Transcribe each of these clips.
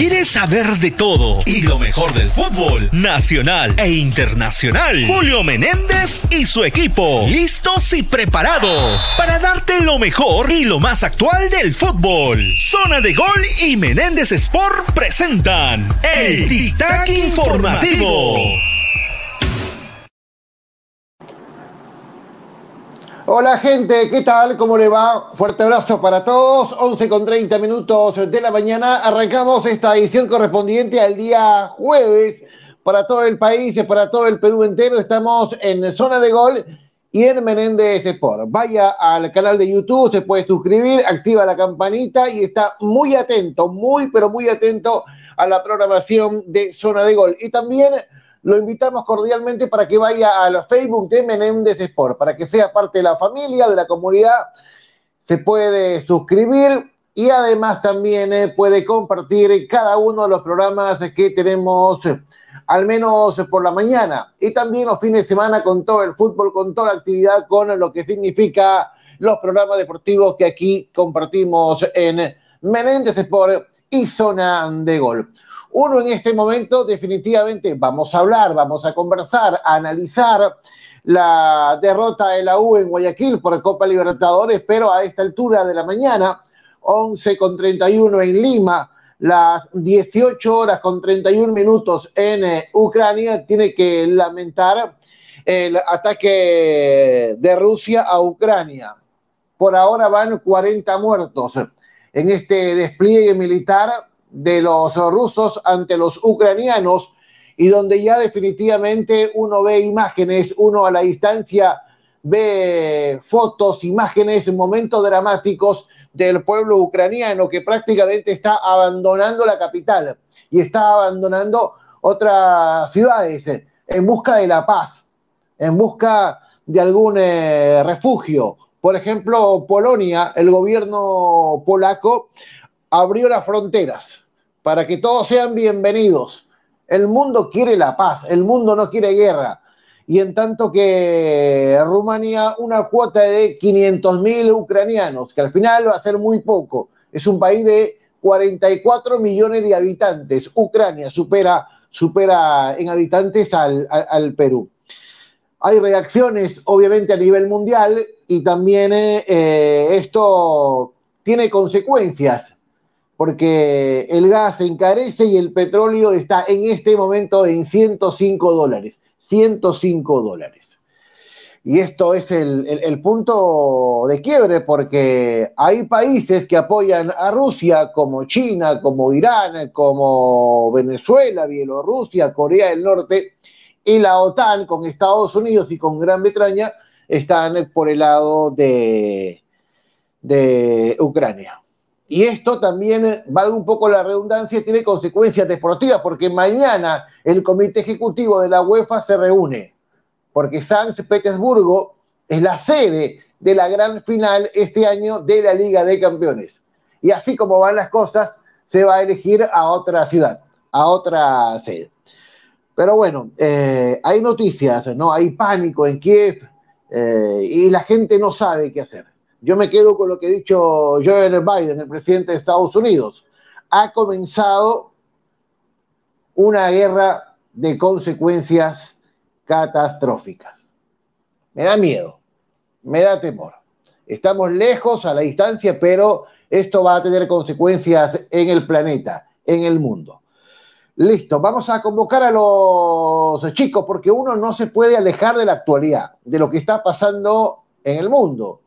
¿Quieres saber de todo y lo mejor del fútbol nacional e internacional? Julio Menéndez y su equipo, listos y preparados para darte lo mejor y lo más actual del fútbol. Zona de Gol y Menéndez Sport presentan el Tic Tac Informativo. Hola gente, ¿qué tal? ¿Cómo le va? Fuerte abrazo para todos. 11 con 30 minutos de la mañana. Arrancamos esta edición correspondiente al día jueves para todo el país, para todo el Perú entero. Estamos en Zona de Gol y en Menéndez Sport. Vaya al canal de YouTube, se puede suscribir, activa la campanita y está muy atento, muy pero muy atento a la programación de Zona de Gol. Y también lo invitamos cordialmente para que vaya al Facebook de Menéndez Sport, para que sea parte de la familia, de la comunidad. Se puede suscribir y además también eh, puede compartir cada uno de los programas que tenemos, al menos por la mañana, y también los fines de semana con todo el fútbol, con toda la actividad, con lo que significa los programas deportivos que aquí compartimos en Menéndez Sport y Zona de Gol. Uno en este momento definitivamente vamos a hablar, vamos a conversar, a analizar la derrota de la U en Guayaquil por Copa Libertadores, pero a esta altura de la mañana, 11 con 31 en Lima, las 18 horas con 31 minutos en eh, Ucrania, tiene que lamentar el ataque de Rusia a Ucrania. Por ahora van 40 muertos en este despliegue militar de los rusos ante los ucranianos y donde ya definitivamente uno ve imágenes, uno a la distancia ve fotos, imágenes, momentos dramáticos del pueblo ucraniano que prácticamente está abandonando la capital y está abandonando otras ciudades en busca de la paz, en busca de algún eh, refugio. Por ejemplo, Polonia, el gobierno polaco abrió las fronteras para que todos sean bienvenidos. El mundo quiere la paz, el mundo no quiere guerra. Y en tanto que Rumanía, una cuota de 500.000 ucranianos, que al final va a ser muy poco, es un país de 44 millones de habitantes. Ucrania supera, supera en habitantes al, Perú. Hay reacciones, obviamente, a nivel mundial y también eh, esto tiene consecuencias porque el gas se encarece y el petróleo está en este momento en 105 dólares. 105 dólares. Y esto es el, punto de quiebre porque hay países que apoyan a Rusia como China, como Irán, como Venezuela, Bielorrusia, Corea del Norte y la OTAN con Estados Unidos y con Gran Bretaña están por el lado de, de Ucrania. Y esto también, valga un poco la redundancia, tiene consecuencias deportivas, porque mañana el comité ejecutivo de la UEFA se reúne, porque San Petersburgo es la sede de la gran final este año de la Liga de Campeones. Y así como van las cosas, se va a elegir a otra ciudad, a otra sede. Pero bueno, eh, hay noticias, ¿no? Hay pánico en Kiev eh, y la gente no sabe qué hacer. Yo me quedo con lo que ha dicho Joe Biden, el presidente de Estados Unidos. Ha comenzado una guerra de consecuencias catastróficas. Me da miedo, me da temor. Estamos lejos a la distancia, pero esto va a tener consecuencias en el planeta, en el mundo. Listo, vamos a convocar a los chicos porque uno no se puede alejar de la actualidad, de lo que está pasando en el mundo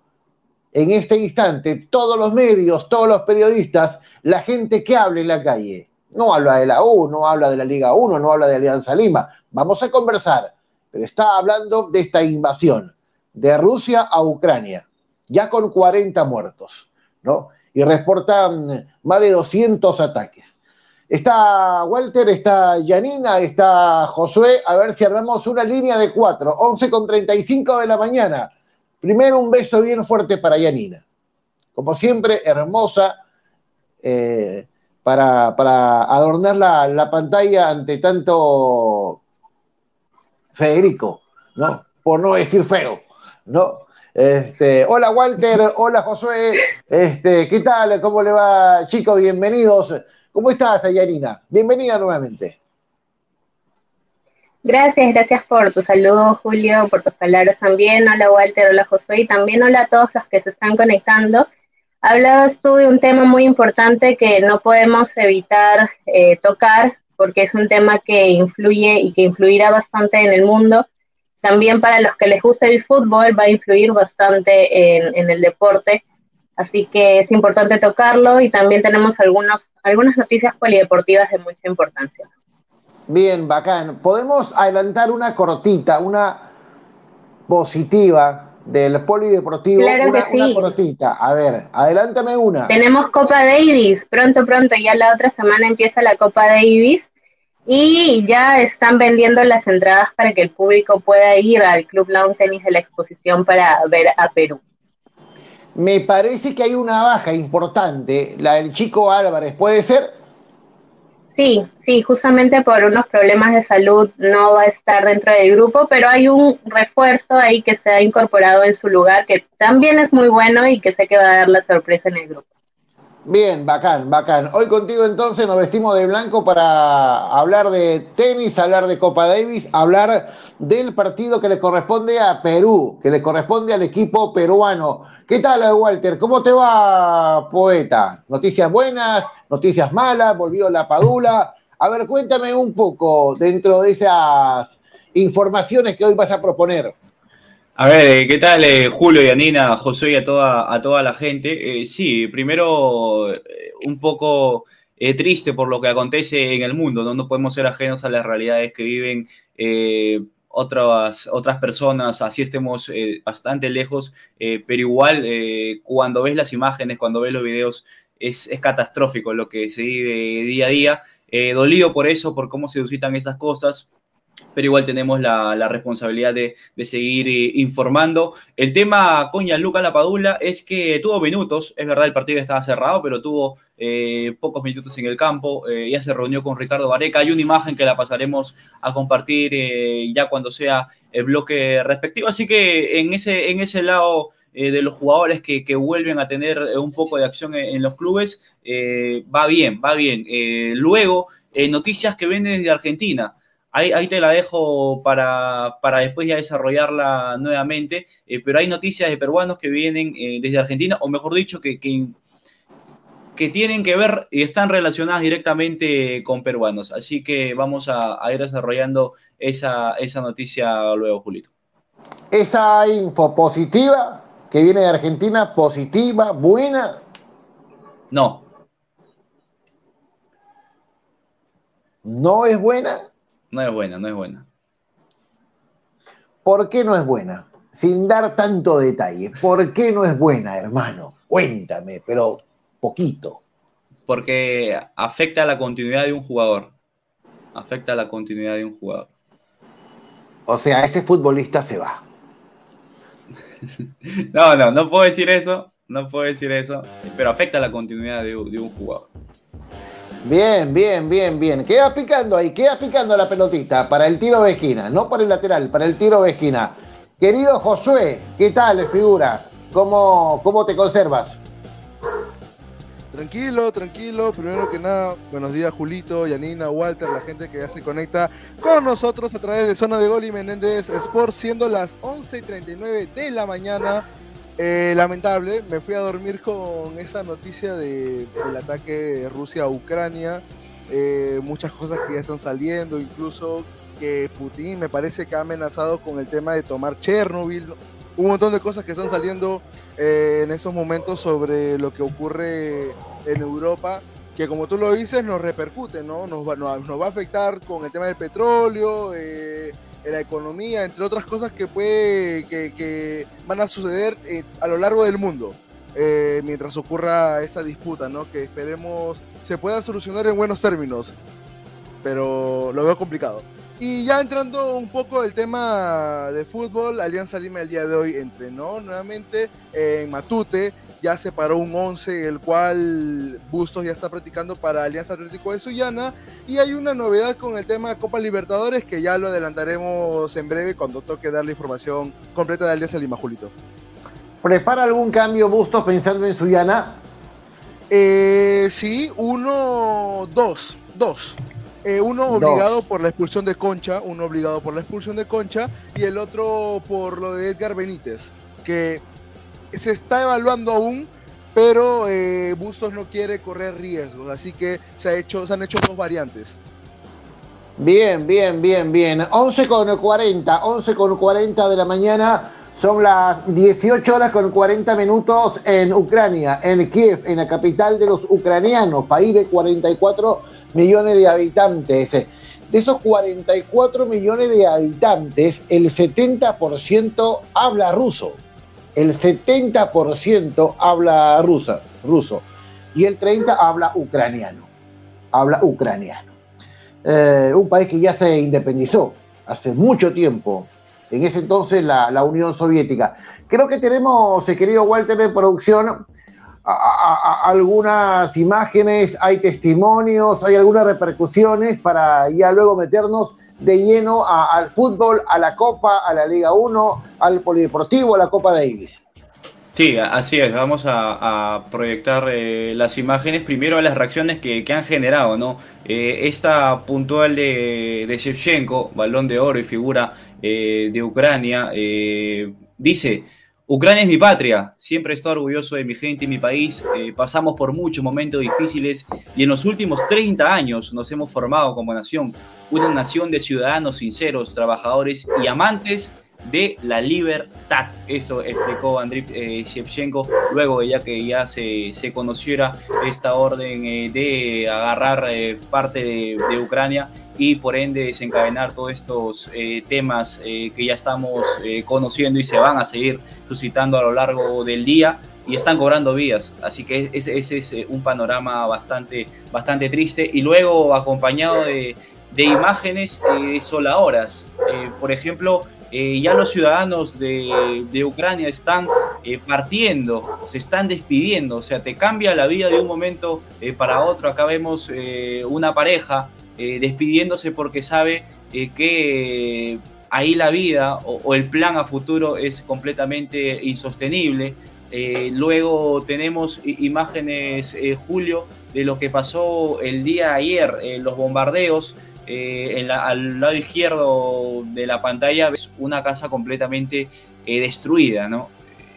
en este instante todos los medios, todos los periodistas, la gente que habla en la calle. No habla de la U, no habla de la Liga 1, no habla de Alianza Lima. Vamos a conversar, pero está hablando de esta invasión de Rusia a Ucrania, ya con 40 muertos, ¿no? Y reportan más de 200 ataques. Está Walter, está Yanina, está Josué, a ver si armamos una línea de cuatro, 11 con 35 de la mañana. Primero un beso bien fuerte para Yanina. Como siempre, hermosa, eh, para, adornar la, pantalla ante tanto Federico, ¿no? Por no decir feo, ¿no? Este, hola Walter, hola Josué, este, ¿qué tal? ¿Cómo le va, chicos? Bienvenidos. ¿Cómo estás, Ayarina? Bienvenida nuevamente. Gracias, gracias por tu saludo, Julio, por tus palabras también. Hola, Walter, hola, Josué, y también hola a todos los que se están conectando. Hablabas tú de un tema muy importante que no podemos evitar eh, tocar porque es un tema que influye y que influirá bastante en el mundo. También para los que les gusta el fútbol va a influir bastante en, el deporte. Así que es importante tocarlo y también tenemos algunos, algunas noticias polideportivas de mucha importancia. Bien, bacán. Podemos adelantar una cortita, una positiva del polideportivo. Claro una, que sí. cortita. A ver, adelántame una. Tenemos Copa Davis, pronto, pronto, ya la otra semana empieza la Copa Davis y ya están vendiendo las entradas para que el público pueda ir al Club Lawn Tennis de la exposición para ver a Perú. Me parece que hay una baja importante, la del chico Álvarez, ¿puede ser? Sí, sí, justamente por unos problemas de salud no va a estar dentro del grupo, pero hay un refuerzo ahí que se ha incorporado en su lugar que también es muy bueno y que sé que va a dar la sorpresa en el grupo. Bien, bacán, bacán. Hoy contigo entonces nos vestimos de blanco para hablar de tenis, hablar de Copa Davis, hablar del partido que le corresponde a Perú, que le corresponde al equipo peruano. ¿Qué tal, Walter? ¿Cómo te va, poeta? ¿Noticias buenas? ¿Noticias malas? ¿Volvió la Padula? A ver, cuéntame un poco dentro de esas informaciones que hoy vas a proponer. A ver, eh, ¿qué tal eh, Julio y Anina, José y a toda, a toda la gente? Eh, sí, primero un poco triste por lo que acontece en el mundo, ¿no? No podemos ser ajenos a las realidades que viven otras, otras personas, así estemos bastante lejos, pero igual cuando ves las imágenes, cuando ves los videos, es, es catastrófico lo que se vive día a día. dolido por eso, por cómo se suscitan esas cosas, pero igual tenemos la, responsabilidad de, seguir eh, informando. El tema con Gianluca Lapadula es que tuvo minutos, es verdad, el partido estaba cerrado, pero tuvo eh, pocos minutos en el campo, eh, ya se reunió con Ricardo Vareca, hay una imagen que la pasaremos a compartir ya cuando sea el bloque respectivo, así que en ese, en ese lado... de los jugadores que, vuelven a tener un poco de acción en, los clubes, va bien, va bien. luego, noticias que vienen desde Argentina. Ahí, te la dejo para, después ya desarrollarla nuevamente, eh, pero hay noticias de peruanos que vienen eh, desde Argentina, o mejor dicho, que, que, tienen que ver y están relacionadas directamente con peruanos. Así que vamos a, ir desarrollando esa, esa noticia luego, Julito. Esa info positiva que viene de Argentina, positiva, buena. No. ¿No es buena? No es buena, no es buena. ¿Por qué no es buena? Sin dar tanto detalle. ¿Por qué no es buena, hermano? Cuéntame, pero poquito. Porque afecta a la continuidad de un jugador. Afecta a la continuidad de un jugador. O sea, ese futbolista se va. no, no, no puedo decir eso. No puedo decir eso. Pero afecta a la continuidad de un jugador. Bien, bien, bien, bien. Queda picando ahí, queda picando la pelotita para el tiro de esquina, no para el lateral, para el tiro de esquina. Querido Josué, ¿qué tal, figura? ¿Cómo, cómo te conservas? Tranquilo, tranquilo. Primero que nada, buenos días Julito, Yanina, Walter, la gente que ya se conecta con nosotros a través de Zona de Gol y Menéndez Sport, siendo las 11.39 de la mañana. Eh, lamentable, me fui a dormir con esa noticia de, del ataque de Rusia a Ucrania. Eh, muchas cosas que ya están saliendo, incluso que Putin me parece que ha amenazado con el tema de tomar Chernobyl. Un montón de cosas que están saliendo eh, en estos momentos sobre lo que ocurre en Europa, que como tú lo dices, nos repercute, ¿no? Nos va, nos, va a afectar con el tema del petróleo en la economía, entre otras cosas que, puede, que, van a suceder eh, a lo largo del mundo. Eh, mientras ocurra esa disputa, ¿no? Que esperemos se pueda solucionar en buenos términos, pero lo veo complicado. Y ya entrando un poco el tema de fútbol, Alianza Lima el día de hoy entrenó nuevamente en Matute, ya se paró un 11, el cual Bustos ya está practicando para Alianza Atlético de Sullana. Y hay una novedad con el tema Copa Libertadores que ya lo adelantaremos en breve cuando toque dar la información completa de Alianza Lima, Julito. ¿Prepara algún cambio Bustos pensando en Sullana? Eh, sí, uno, dos, dos. Eh, uno obligado por la expulsión de Concha, uno obligado por la expulsión de Concha y el otro por lo de Edgar Benítez, que se está evaluando aún, pero eh, Bustos no quiere correr riesgos, así que se, ha hecho, se han hecho dos variantes. Bien, bien, bien, bien. 11 con 40, 11 con 40 de la mañana. Son las 18 horas con 40 minutos en Ucrania, en Kiev, en la capital de los ucranianos, país de 44 millones de habitantes. De esos 44 millones de habitantes, el 70% habla ruso. El 70% habla rusa, ruso. Y el 30% habla ucraniano. Habla ucraniano. Eh, un país que ya se independizó hace mucho tiempo, en ese entonces la, Unión Soviética. Creo que tenemos, eh, querido Walter, de producción, algunas imágenes, hay testimonios, hay algunas repercusiones para ya luego meternos de lleno al fútbol, a la Copa, a la Liga 1, al Polideportivo, a la Copa Davis. Sí, así es. Vamos a, proyectar eh, las imágenes primero a las reacciones que, han generado, ¿no? Eh, esta puntual de, Shevchenko, balón de oro y figura eh, de Ucrania, dice, Ucrania es mi patria, siempre estoy orgulloso de mi gente y mi país, pasamos por muchos momentos difíciles y en los últimos 30 años nos hemos formado como nación, una nación de ciudadanos sinceros, trabajadores y amantes de la libertad. Eso explicó Andriy eh, Shevchenko luego de ya que ya se, conociera esta orden eh, de agarrar eh, parte de, Ucrania y por ende desencadenar todos estos temas que ya estamos conociendo y se van a seguir suscitando a lo largo del día y están cobrando vías. Así que ese, es un panorama bastante, bastante triste y luego acompañado de, de imágenes desoladoras. por ejemplo, eh, ya los ciudadanos de, Ucrania están eh, partiendo, se están despidiendo, o sea, te cambia la vida de un momento eh, para otro. Acá vemos una pareja despidiéndose porque sabe que ahí la vida o, el plan a futuro es completamente insostenible. luego tenemos imágenes, Julio, de lo que pasó el día ayer, los bombardeos eh, al lado izquierdo de la pantalla ves una casa completamente eh, destruida, ¿no?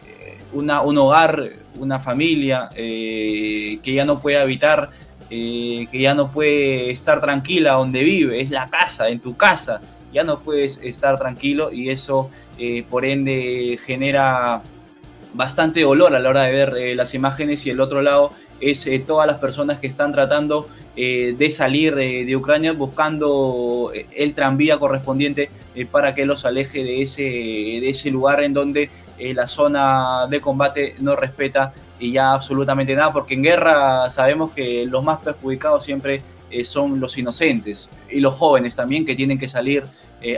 Eh, una, un hogar, una familia que ya no puede habitar, que ya no puede estar tranquila donde vive, es la casa, en tu casa, ya no puedes estar tranquilo y eso por ende genera bastante dolor a la hora de ver las imágenes y el otro lado es todas las personas que están tratando eh, de salir de, Ucrania buscando eh, el tranvía correspondiente eh, para que los aleje de ese, de ese lugar en donde la zona de combate no respeta y ya absolutamente nada, porque en guerra sabemos que los más perjudicados siempre son los inocentes y los jóvenes también que tienen que salir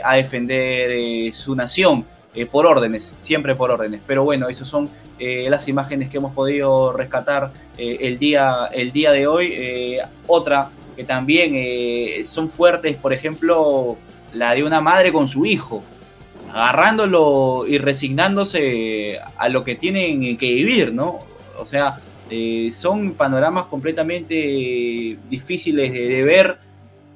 a defender su nación. Por órdenes, siempre por órdenes. Pero bueno, esas son las imágenes que hemos podido rescatar el, día, el día de hoy otra que también eh, son fuertes, por ejemplo, la de una madre con su hijo, agarrándolo y resignándose a lo que tienen que vivir, ¿no? O sea, eh, son panoramas completamente difíciles de ver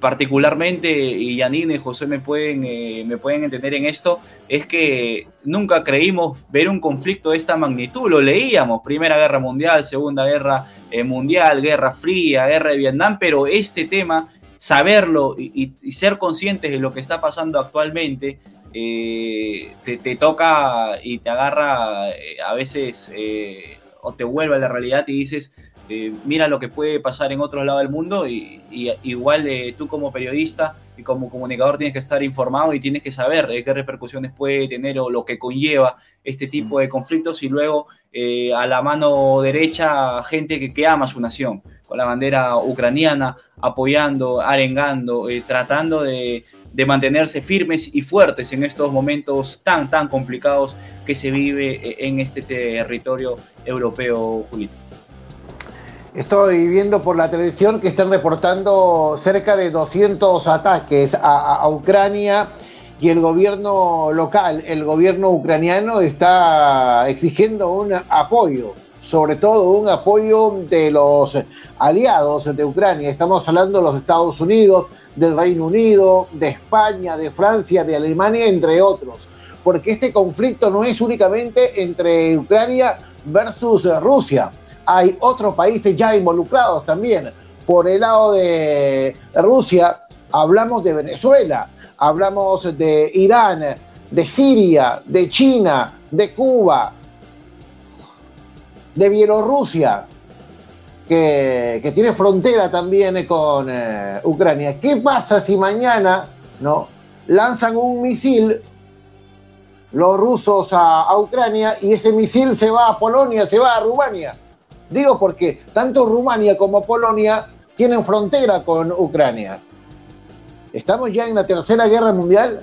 particularmente, y Janine y José me pueden, eh, me pueden entender en esto, es que nunca creímos ver un conflicto de esta magnitud. Lo leíamos, Primera Guerra Mundial, Segunda Guerra eh, Mundial, Guerra Fría, Guerra de Vietnam, pero este tema, saberlo y, ser conscientes de lo que está pasando actualmente, eh, te, toca y te agarra a veces o te vuelve a la realidad y dices, eh, mira lo que puede pasar en otro lado del mundo y, igual eh, tú como periodista y como comunicador tienes que estar informado y tienes que saber eh, qué repercusiones puede tener o lo que conlleva este tipo de conflictos y luego a la mano derecha gente que, que, ama su nación con la bandera ucraniana apoyando, arengando, tratando de, de mantenerse firmes y fuertes en estos momentos tan tan complicados que se vive en este territorio europeo, Julito. Estoy viendo por la televisión que están reportando cerca de 200 ataques a, Ucrania y el gobierno local, el gobierno ucraniano está exigiendo un apoyo sobre todo un apoyo de los aliados de Ucrania. Estamos hablando de los Estados Unidos, del Reino Unido, de España, de Francia, de Alemania, entre otros. Porque este conflicto no es únicamente entre Ucrania versus Rusia. Hay otros países ya involucrados también. Por el lado de Rusia, hablamos de Venezuela, hablamos de Irán, de Siria, de China, de Cuba, de Bielorrusia, que, tiene frontera también con eh, Ucrania. ¿Qué pasa si mañana no, lanzan un misil los rusos a, Ucrania y ese misil se va a Polonia, se va a Rumania? Digo porque tanto Rumania como Polonia tienen frontera con Ucrania. ¿Estamos ya en la tercera guerra mundial?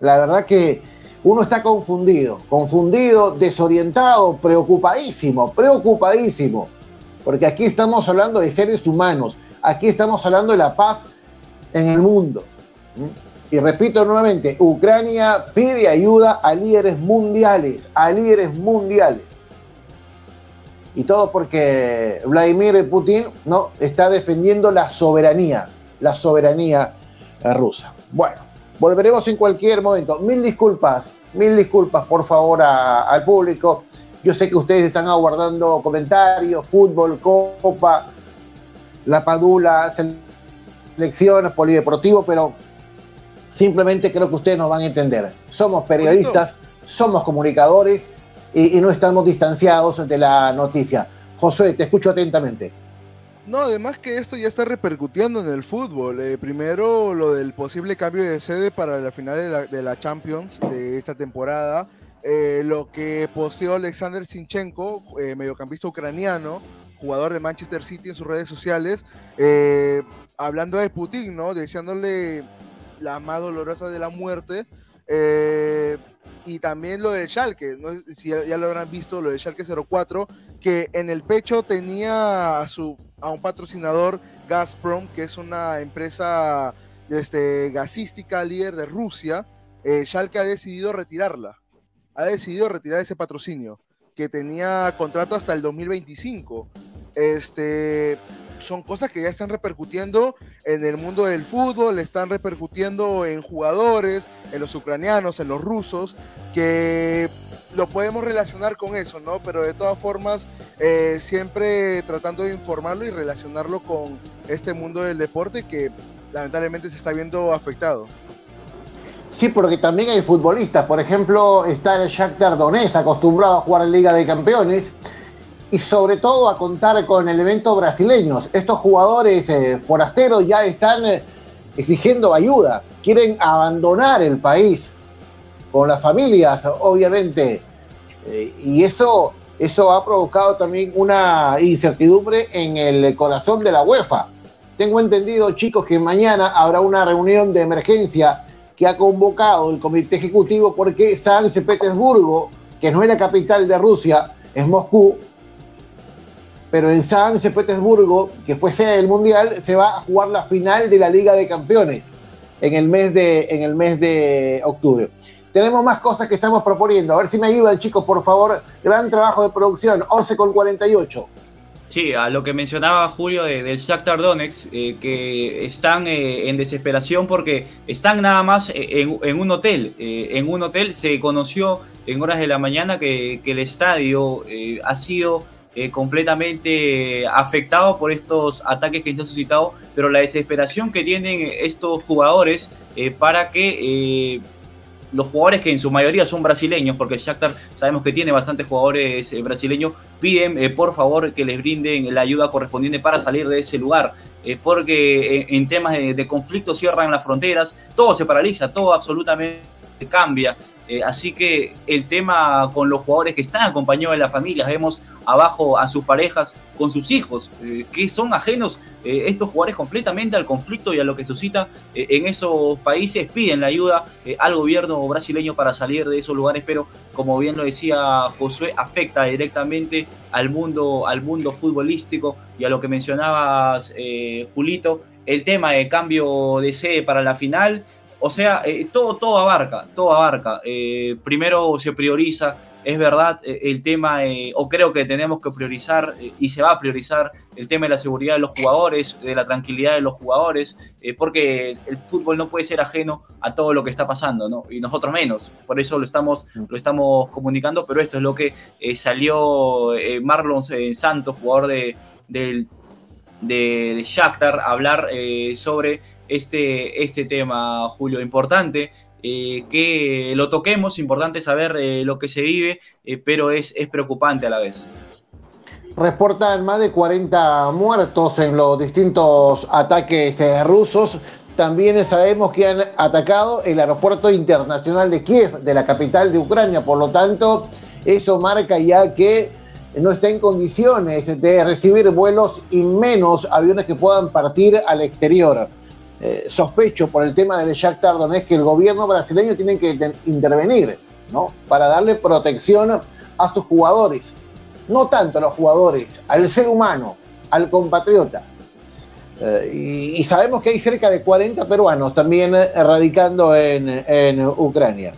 La verdad que uno está confundido, confundido, desorientado, preocupadísimo, preocupadísimo. Porque aquí estamos hablando de seres humanos, aquí estamos hablando de la paz en el mundo. Y repito nuevamente, Ucrania pide ayuda a líderes mundiales, a líderes mundiales. Y todo porque Vladimir Putin no está defendiendo la soberanía, la soberanía rusa. Bueno, Volveremos en cualquier momento. Mil disculpas, mil disculpas por favor al público. Yo sé que ustedes están aguardando comentarios, fútbol, copa, la padula, selecciones, polideportivo, pero simplemente creo que ustedes nos van a entender. Somos periodistas, somos comunicadores y, no estamos distanciados de la noticia. José, te escucho atentamente. No, además que esto ya está repercutiendo en el fútbol. Eh, primero, lo del posible cambio de sede para la final de la, Champions de esta temporada. Eh, lo que posteó Alexander Sinchenko, eh, mediocampista ucraniano, jugador de Manchester City en sus redes sociales, hablando de Putin, ¿no? Deseándole la más dolorosa de la muerte. Y también lo de Schalke, no sé si ya, lo habrán visto, lo de Schalke 04, que en el pecho tenía a su a un patrocinador Gazprom, que es una empresa este, gasística líder de Rusia, eh, Schalke ha decidido retirarla. Ha decidido retirar ese patrocinio, que tenía contrato hasta el 2025. Este, son cosas que ya están repercutiendo en el mundo del fútbol, están repercutiendo en jugadores, en los ucranianos, en los rusos, que lo podemos relacionar con eso, ¿no? Pero de todas formas, eh, siempre tratando de informarlo y relacionarlo con este mundo del deporte que lamentablemente se está viendo afectado. Sí, porque también hay futbolistas, por ejemplo, está el Shakhtar Donetsk acostumbrado a jugar en Liga de Campeones y sobre todo a contar con elementos brasileños. Estos jugadores eh, forasteros ya están eh, exigiendo ayuda, quieren abandonar el país con las familias, obviamente. Eh, y eso, eso ha provocado también una incertidumbre en el corazón de la UEFA. Tengo entendido, chicos, que mañana habrá una reunión de emergencia que ha convocado el Comité Ejecutivo porque San Petersburgo, que no es la capital de Rusia, es Moscú, pero en San Petersburgo, que fue sede del Mundial, se va a jugar la final de la Liga de Campeones en el mes de, en el mes de octubre. Tenemos más cosas que estamos proponiendo. A ver si me ayudan, chicos, por favor. Gran trabajo de producción, 11 con 48. Sí, a lo que mencionaba Julio del Shakhtar Donetsk, eh, que están eh, en desesperación porque están nada más en, un hotel. Eh, en un hotel se conoció en horas de la mañana que el estadio ha sido completamente afectado por estos ataques que se han suscitado, pero la desesperación que tienen estos jugadores para que los jugadores que en su mayoría son brasileños, porque Shakhtar sabemos que tiene bastantes jugadores eh, brasileños, piden eh, por favor que les brinden la ayuda correspondiente para salir de ese lugar, eh, porque en temas de, de, conflicto cierran las fronteras, todo se paraliza, todo absolutamente cambia. Así que el tema con los jugadores que están acompañados de las familias, vemos abajo a sus parejas con sus hijos, que son ajenos estos jugadores completamente al conflicto y a lo que suscita en esos países, piden la ayuda al gobierno brasileño para salir de esos lugares, pero como bien lo decía Josué, afecta directamente al mundo, al mundo futbolístico y a lo que mencionabas, Julito, el tema de cambio de sede para la final o sea, eh, todo, todo abarca, todo abarca. Eh, primero se prioriza es verdad eh, el tema, eh, o creo que tenemos que priorizar, y se va a priorizar, el tema de la seguridad de los jugadores, de la tranquilidad de los jugadores, porque el fútbol no puede ser ajeno a todo lo que está pasando, ¿no? Y nosotros menos. Por eso lo estamos, lo estamos comunicando, pero esto es lo que salió Marlon Santos, jugador de, del de, Shakhtar, hablar sobre este, este tema, Julio, importante. Eh, que lo toquemos, importante saber eh, lo que se vive, eh, pero es, es preocupante a la vez. Reportan más de 40 muertos en los distintos ataques rusos. También sabemos que han atacado el aeropuerto internacional de Kiev, de la capital de Ucrania. Por lo tanto, eso marca ya que no está en condiciones de recibir vuelos y menos aviones que puedan partir al exterior. Eh, sospecho por el tema del Shakhtar es que el gobierno brasileño tiene que intervenir, ¿no? Para darle protección a sus jugadores. No tanto a los jugadores, al ser humano, al compatriota. Eh, y, sabemos que hay cerca de 40 peruanos también eh, radicando en, Ucrania.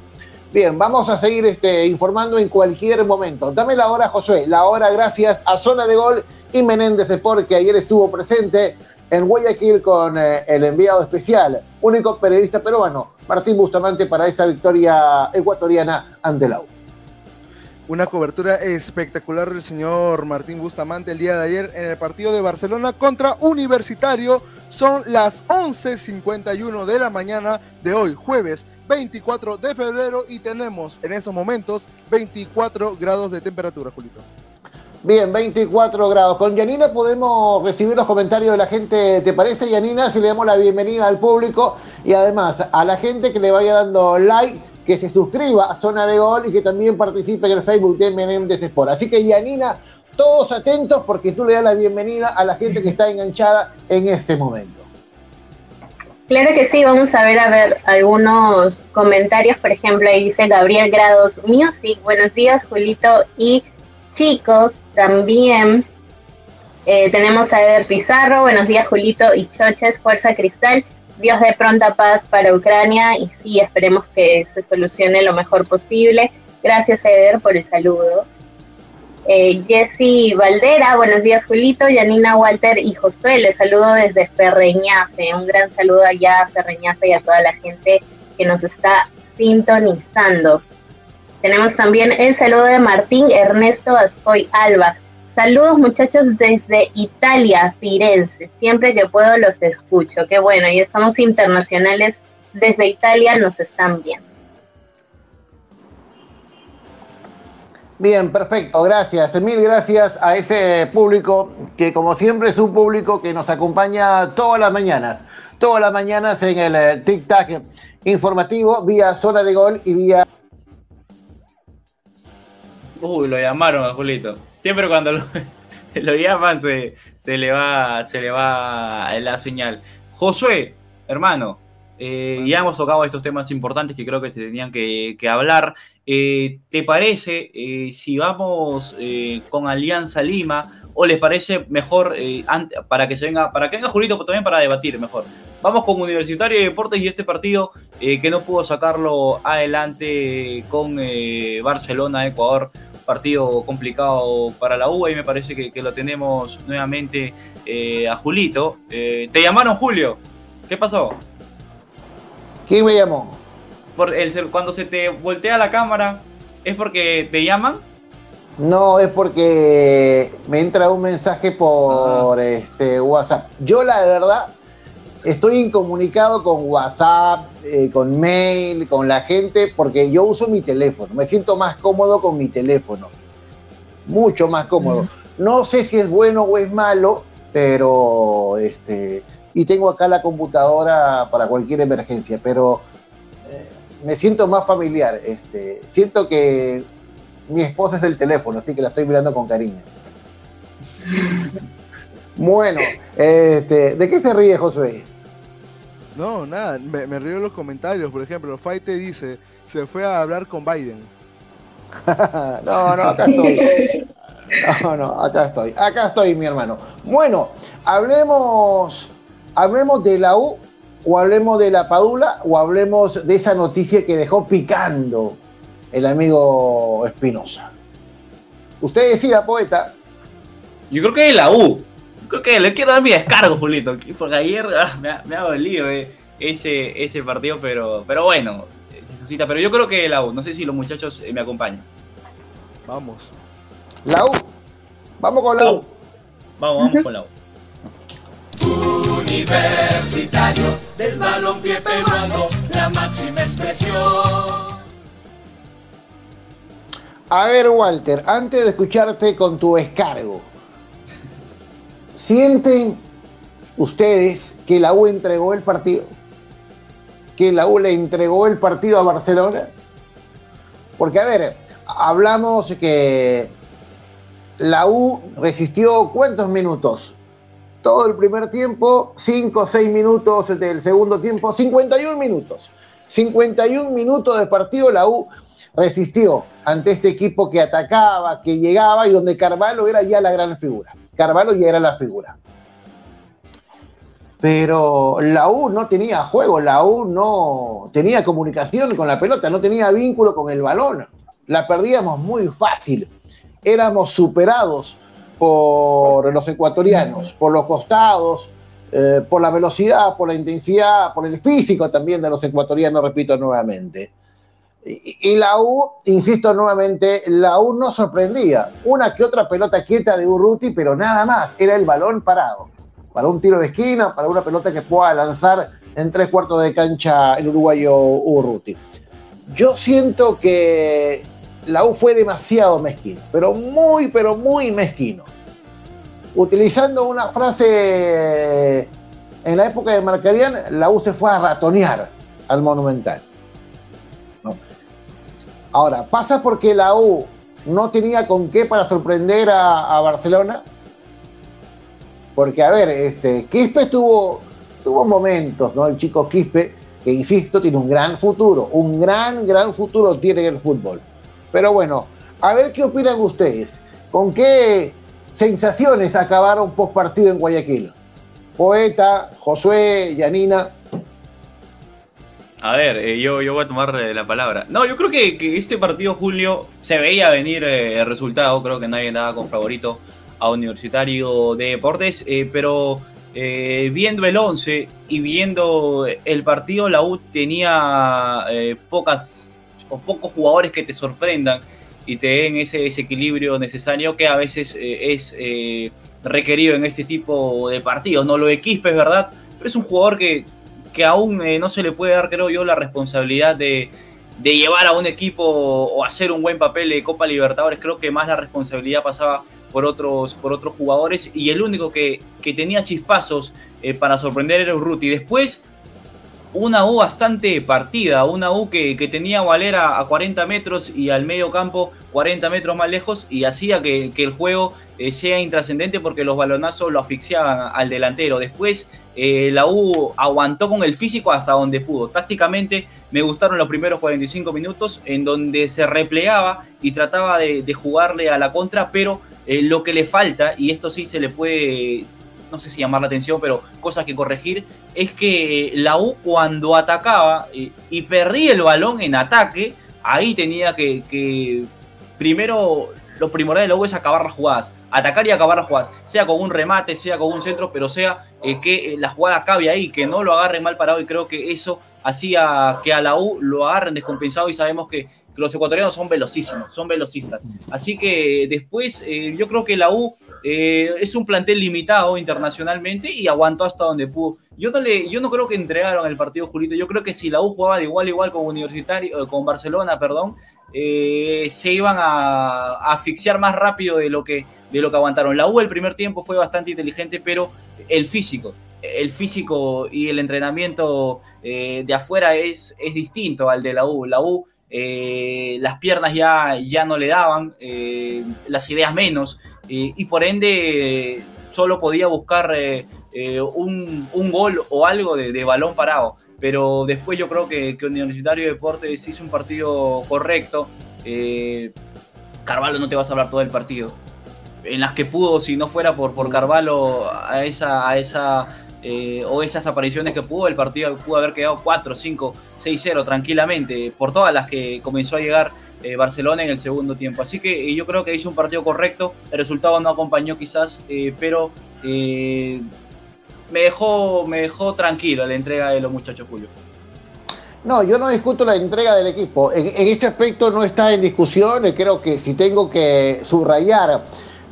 Bien, vamos a seguir este, informando en cualquier momento. Dame la hora, Josué. La hora gracias a Zona de Gol y Menéndez Sport, que ayer estuvo presente en Guayaquil con eh, el enviado especial, único periodista peruano, Martín Bustamante, para esa victoria ecuatoriana ante la U. Una cobertura espectacular del señor Martín Bustamante el día de ayer en el partido de Barcelona contra Universitario. Son las 11.51 de la mañana de hoy, jueves 24 de febrero, y tenemos en estos momentos 24 grados de temperatura, Julito. Bien, 24 grados. Con Yanina podemos recibir los comentarios de la gente, ¿te parece, Yanina? Si le damos la bienvenida al público y además a la gente que le vaya dando like, que se suscriba a Zona de Gol y que también participe en el Facebook de Menéndez Sport. Así que, Yanina, todos atentos porque tú le das la bienvenida a la gente que está enganchada en este momento. Claro que sí, vamos a ver a ver algunos comentarios. Por ejemplo, ahí dice Gabriel Grados Music. Buenos días, Julito y chicos, también eh, tenemos a Eder Pizarro, buenos días Julito y Choches, Fuerza Cristal, Dios de pronta paz para Ucrania y sí, esperemos que se solucione lo mejor posible. Gracias Eder por el saludo. Eh, Jessy Valdera, buenos días Julito, Yanina Walter y Josué, les saludo desde Ferreñafe, un gran saludo allá a Ferreñafe y a toda la gente que nos está sintonizando. Tenemos también el saludo de Martín Ernesto Ascoy Alba. Saludos muchachos desde Italia, Firenze. Siempre que puedo los escucho. Qué bueno, y estamos internacionales desde Italia, nos están viendo. Bien, perfecto, gracias. Mil gracias a ese público que como siempre es un público que nos acompaña todas las mañanas. Todas las mañanas en el eh, tic-tac informativo vía zona de gol y vía Uy, lo llamaron a Julito. Siempre cuando lo, llaman se, le va, se le va la señal. Josué, hermano, eh, ya hemos tocado estos temas importantes que creo que se tenían que, hablar. Eh, ¿Te parece eh, si vamos con Alianza Lima o les parece mejor para que se venga, para que venga Julito también para debatir mejor? Vamos con Universitario de Deportes y este partido que no pudo sacarlo adelante con Barcelona, Ecuador partido complicado para la U y me parece que, lo tenemos nuevamente eh, a Julito. Eh, ¿Te llamaron, Julio? ¿Qué pasó? ¿Quién me llamó? Por el, cuando se te voltea la cámara, ¿es porque te llaman? No, es porque me entra un mensaje por este, WhatsApp. Yo la verdad estoy incomunicado con WhatsApp, eh, con mail, con la gente, porque yo uso mi teléfono. Me siento más cómodo con mi teléfono. Mucho más cómodo. No sé si es bueno o es malo, pero este. Y tengo acá la computadora para cualquier emergencia, pero eh, me siento más familiar. Este, siento que mi esposa es el teléfono, así que la estoy mirando con cariño. Bueno, este, ¿de qué se ríe Josué? No, nada, me, río de los comentarios. Por ejemplo, Faite dice, se fue a hablar con Biden. no, no, acá estoy. No, no, acá estoy. Acá estoy, mi hermano. Bueno, hablemos, hablemos de la U, o hablemos de la Padula, o hablemos de esa noticia que dejó picando el amigo Espinosa. Usted decía, poeta. Yo creo que es la U. Creo que le quiero dar mi descargo, Julito, porque ayer ah, me, ha, dolido eh, ese, ese partido, pero, pero bueno, pero yo creo que la U. No sé si los muchachos eh, me acompañan. Vamos. La U. Vamos con la U. Vamos, vamos con la U. Universitario del balompié peruano, la máxima expresión. A ver, Walter, antes de escucharte con tu descargo, ¿sienten ustedes que la U entregó el partido? ¿Que la U le entregó el partido a Barcelona? Porque, a ver, hablamos que la U resistió cuántos minutos? todo el primer tiempo, 5 o 6 minutos del segundo tiempo, 51 minutos. 51 minutos de partido la U resistió ante este equipo que atacaba, que llegaba y donde Carvalho era ya la gran figura. Carvalho ya era la figura. Pero la U no tenía juego, la U no tenía comunicación con la pelota, no tenía vínculo con el balón. La perdíamos muy fácil. Éramos superados por los ecuatorianos, por los costados, eh, por la velocidad, por la intensidad, por el físico también de los ecuatorianos, repito nuevamente. Y, la U, insisto nuevamente, la U no sorprendía. Una que otra pelota quieta de Urruti, pero nada más, era el balón parado. Para un tiro de esquina, para una pelota que pueda lanzar en tres cuartos de cancha el uruguayo Urruti. Yo siento que la U fue demasiado mezquino, pero muy, pero muy mezquino. Utilizando una frase en la época de Marcarian, la U se fue a ratonear al Monumental. Ahora, ¿pasa porque la U no tenía con qué para sorprender a, Barcelona? Porque, a ver, este, Quispe tuvo, tuvo momentos, ¿no? El chico Quispe, que insisto, tiene un gran futuro, un gran, gran futuro tiene en el fútbol. Pero bueno, a ver qué opinan ustedes. ¿Con qué sensaciones acabaron post partido en Guayaquil? Poeta, Josué, Yanina. A ver, eh, yo, yo voy a tomar eh, la palabra. No, yo creo que, este partido, Julio, se veía venir eh, el resultado. Creo que nadie daba con favorito a Universitario de Deportes. pero viendo el 11 y viendo el partido, la U tenía pocas o pocos jugadores que te sorprendan y te den ese desequilibrio necesario que a veces es requerido en este tipo de partidos. No lo de Quispe es verdad, pero es un jugador que, que aún eh, no se le puede dar, creo yo, la responsabilidad de, de, llevar a un equipo o hacer un buen papel de Copa Libertadores. Creo que más la responsabilidad pasaba por otros, por otros jugadores y el único que, tenía chispazos para sorprender era Urruti. Después una U bastante partida, una U que, tenía Valera a 40 metros y al medio campo 40 metros más lejos y hacía que, el juego eh, sea intrascendente porque los balonazos lo asfixiaban al delantero. Después eh, la U aguantó con el físico hasta donde pudo. Tácticamente me gustaron los primeros 45 minutos en donde se replegaba y trataba de, jugarle a la contra, pero eh, lo que le falta, y esto sí se le puede no sé si llamar la atención, pero cosas que corregir, es que la U cuando atacaba eh, y perdía el balón en ataque, ahí tenía que, primero lo primordial de la U es acabar las jugadas, atacar y acabar las jugadas, sea con un remate, sea con un centro, pero sea eh, que eh, la jugada acabe ahí, que no lo agarre mal parado y creo que eso hacía que a la U lo agarren descompensado y sabemos que, los ecuatorianos son velocísimos, son velocistas. Así que después yo creo que la U eh, es un plantel limitado internacionalmente y aguantó hasta donde pudo. Yo no, yo no creo que entregaron el partido, Julito. Yo creo que si la U jugaba de igual a igual con Universitario, eh, con Barcelona, perdón, eh, se iban a, asfixiar más rápido de lo, que, de lo que aguantaron. La U el primer tiempo fue bastante inteligente, pero el físico, el físico y el entrenamiento de afuera es, es distinto al de la U. La U las piernas ya, ya no le daban, las ideas menos, y por ende solo podía buscar eh, eh, un, gol o algo de, balón parado. Pero después yo creo que, Universitario de Deportes hizo un partido correcto. Eh, Carvalho no te vas a hablar todo el partido. En las que pudo, si no fuera por, por Carvalho, a esa, a esa o esas apariciones que pudo, el partido pudo haber quedado 4, 5, 6, 0 tranquilamente, por todas las que comenzó a llegar eh, Barcelona en el segundo tiempo. Así que yo creo que hizo un partido correcto, el resultado no acompañó quizás, pero me, dejó, me dejó tranquilo la entrega de los muchachos Julio. No, yo no discuto la entrega del equipo. En, este aspecto no está en discusión. Creo que si tengo que subrayar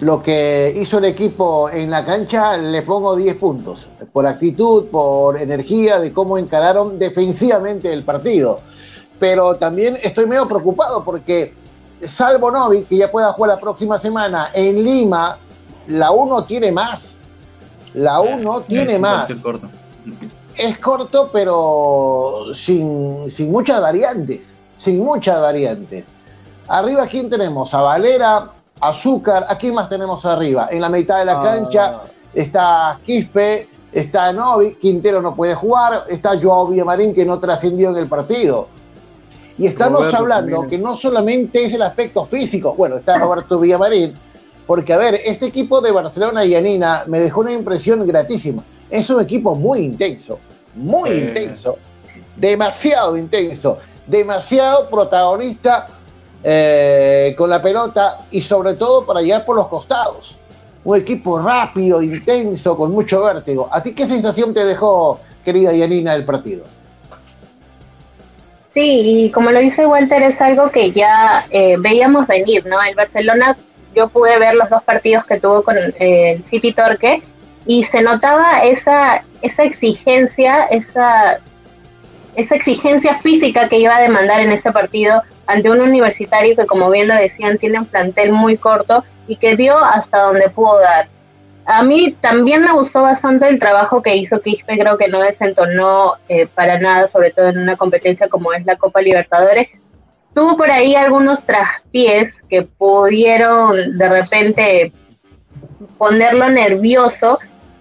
lo que hizo el equipo en la cancha, le pongo 10 puntos. Por actitud, por energía, de cómo encararon defensivamente el partido. Pero también estoy medio preocupado porque, salvo Novi, que ya pueda jugar la próxima semana en Lima, la 1 tiene más. La 1 tiene más es corto, pero sin, muchas variantes. Sin muchas variantes. Arriba, ¿quién tenemos? A Valera, Azúcar. ¿A quién más tenemos arriba? En la mitad de la ah. cancha está Quispe, está Novi, Quintero no puede jugar, está Joao Villamarín que no trascendió en el partido. Y estamos hablando que no solamente es el aspecto físico, bueno, está Roberto Villamarín, porque a ver, este equipo de Barcelona y Anina me dejó una impresión gratísima. Es un equipo muy intenso, muy intenso, demasiado intenso, demasiado protagonista eh, con la pelota y sobre todo para llegar por los costados. Un equipo rápido, intenso, con mucho vértigo. ¿A ti qué sensación te dejó, querida Yanina, el partido? Sí, y como lo dice Walter, es algo que ya eh, veíamos venir, ¿no? El Barcelona, yo pude ver los dos partidos que tuvo con eh, el City Torque y se notaba esa, esa exigencia, esa, esa exigencia física que iba a demandar en este partido ante un universitario que, como bien lo decían, tiene un plantel muy corto y que dio hasta donde pudo dar. A mí también me gustó bastante el trabajo que hizo Quispe, creo que no desentonó eh, para nada, sobre todo en una competencia como es la Copa Libertadores. Tuvo por ahí algunos traspiés que pudieron de repente ponerlo nervioso,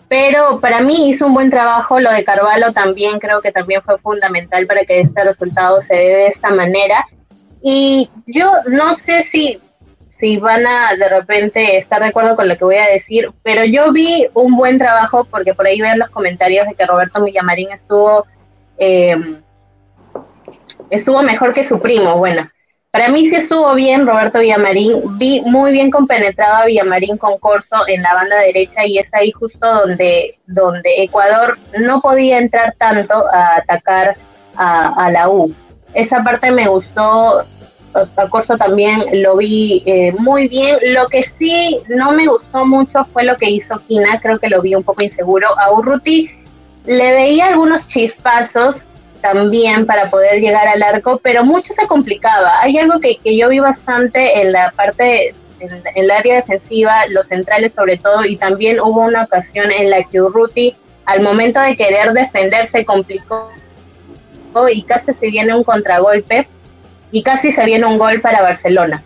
pero para mí hizo un buen trabajo, lo de Carvalho también creo que también fue fundamental para que este resultado se dé de esta manera. Y yo no sé si, si van a de repente estar de acuerdo con lo que voy a decir, pero yo vi un buen trabajo porque por ahí ven los comentarios de que Roberto Villamarín estuvo, eh, estuvo mejor que su primo. Bueno, para mí sí estuvo bien Roberto Villamarín, vi muy bien compenetrado a Villamarín con Corso en la banda derecha y es ahí justo donde, donde Ecuador no podía entrar tanto a atacar a, la U. Esa parte me gustó, a Corso también lo vi eh, muy bien. Lo que sí no me gustó mucho fue lo que hizo Kina, creo que lo vi un poco inseguro. A Urruti le veía algunos chispazos también para poder llegar al arco, pero mucho se complicaba. Hay algo que, que yo vi bastante en la parte, en, el área defensiva, los centrales sobre todo, y también hubo una ocasión en la que Urruti, al momento de querer defender, se complicó y casi se viene un contragolpe y casi se viene un gol para Barcelona.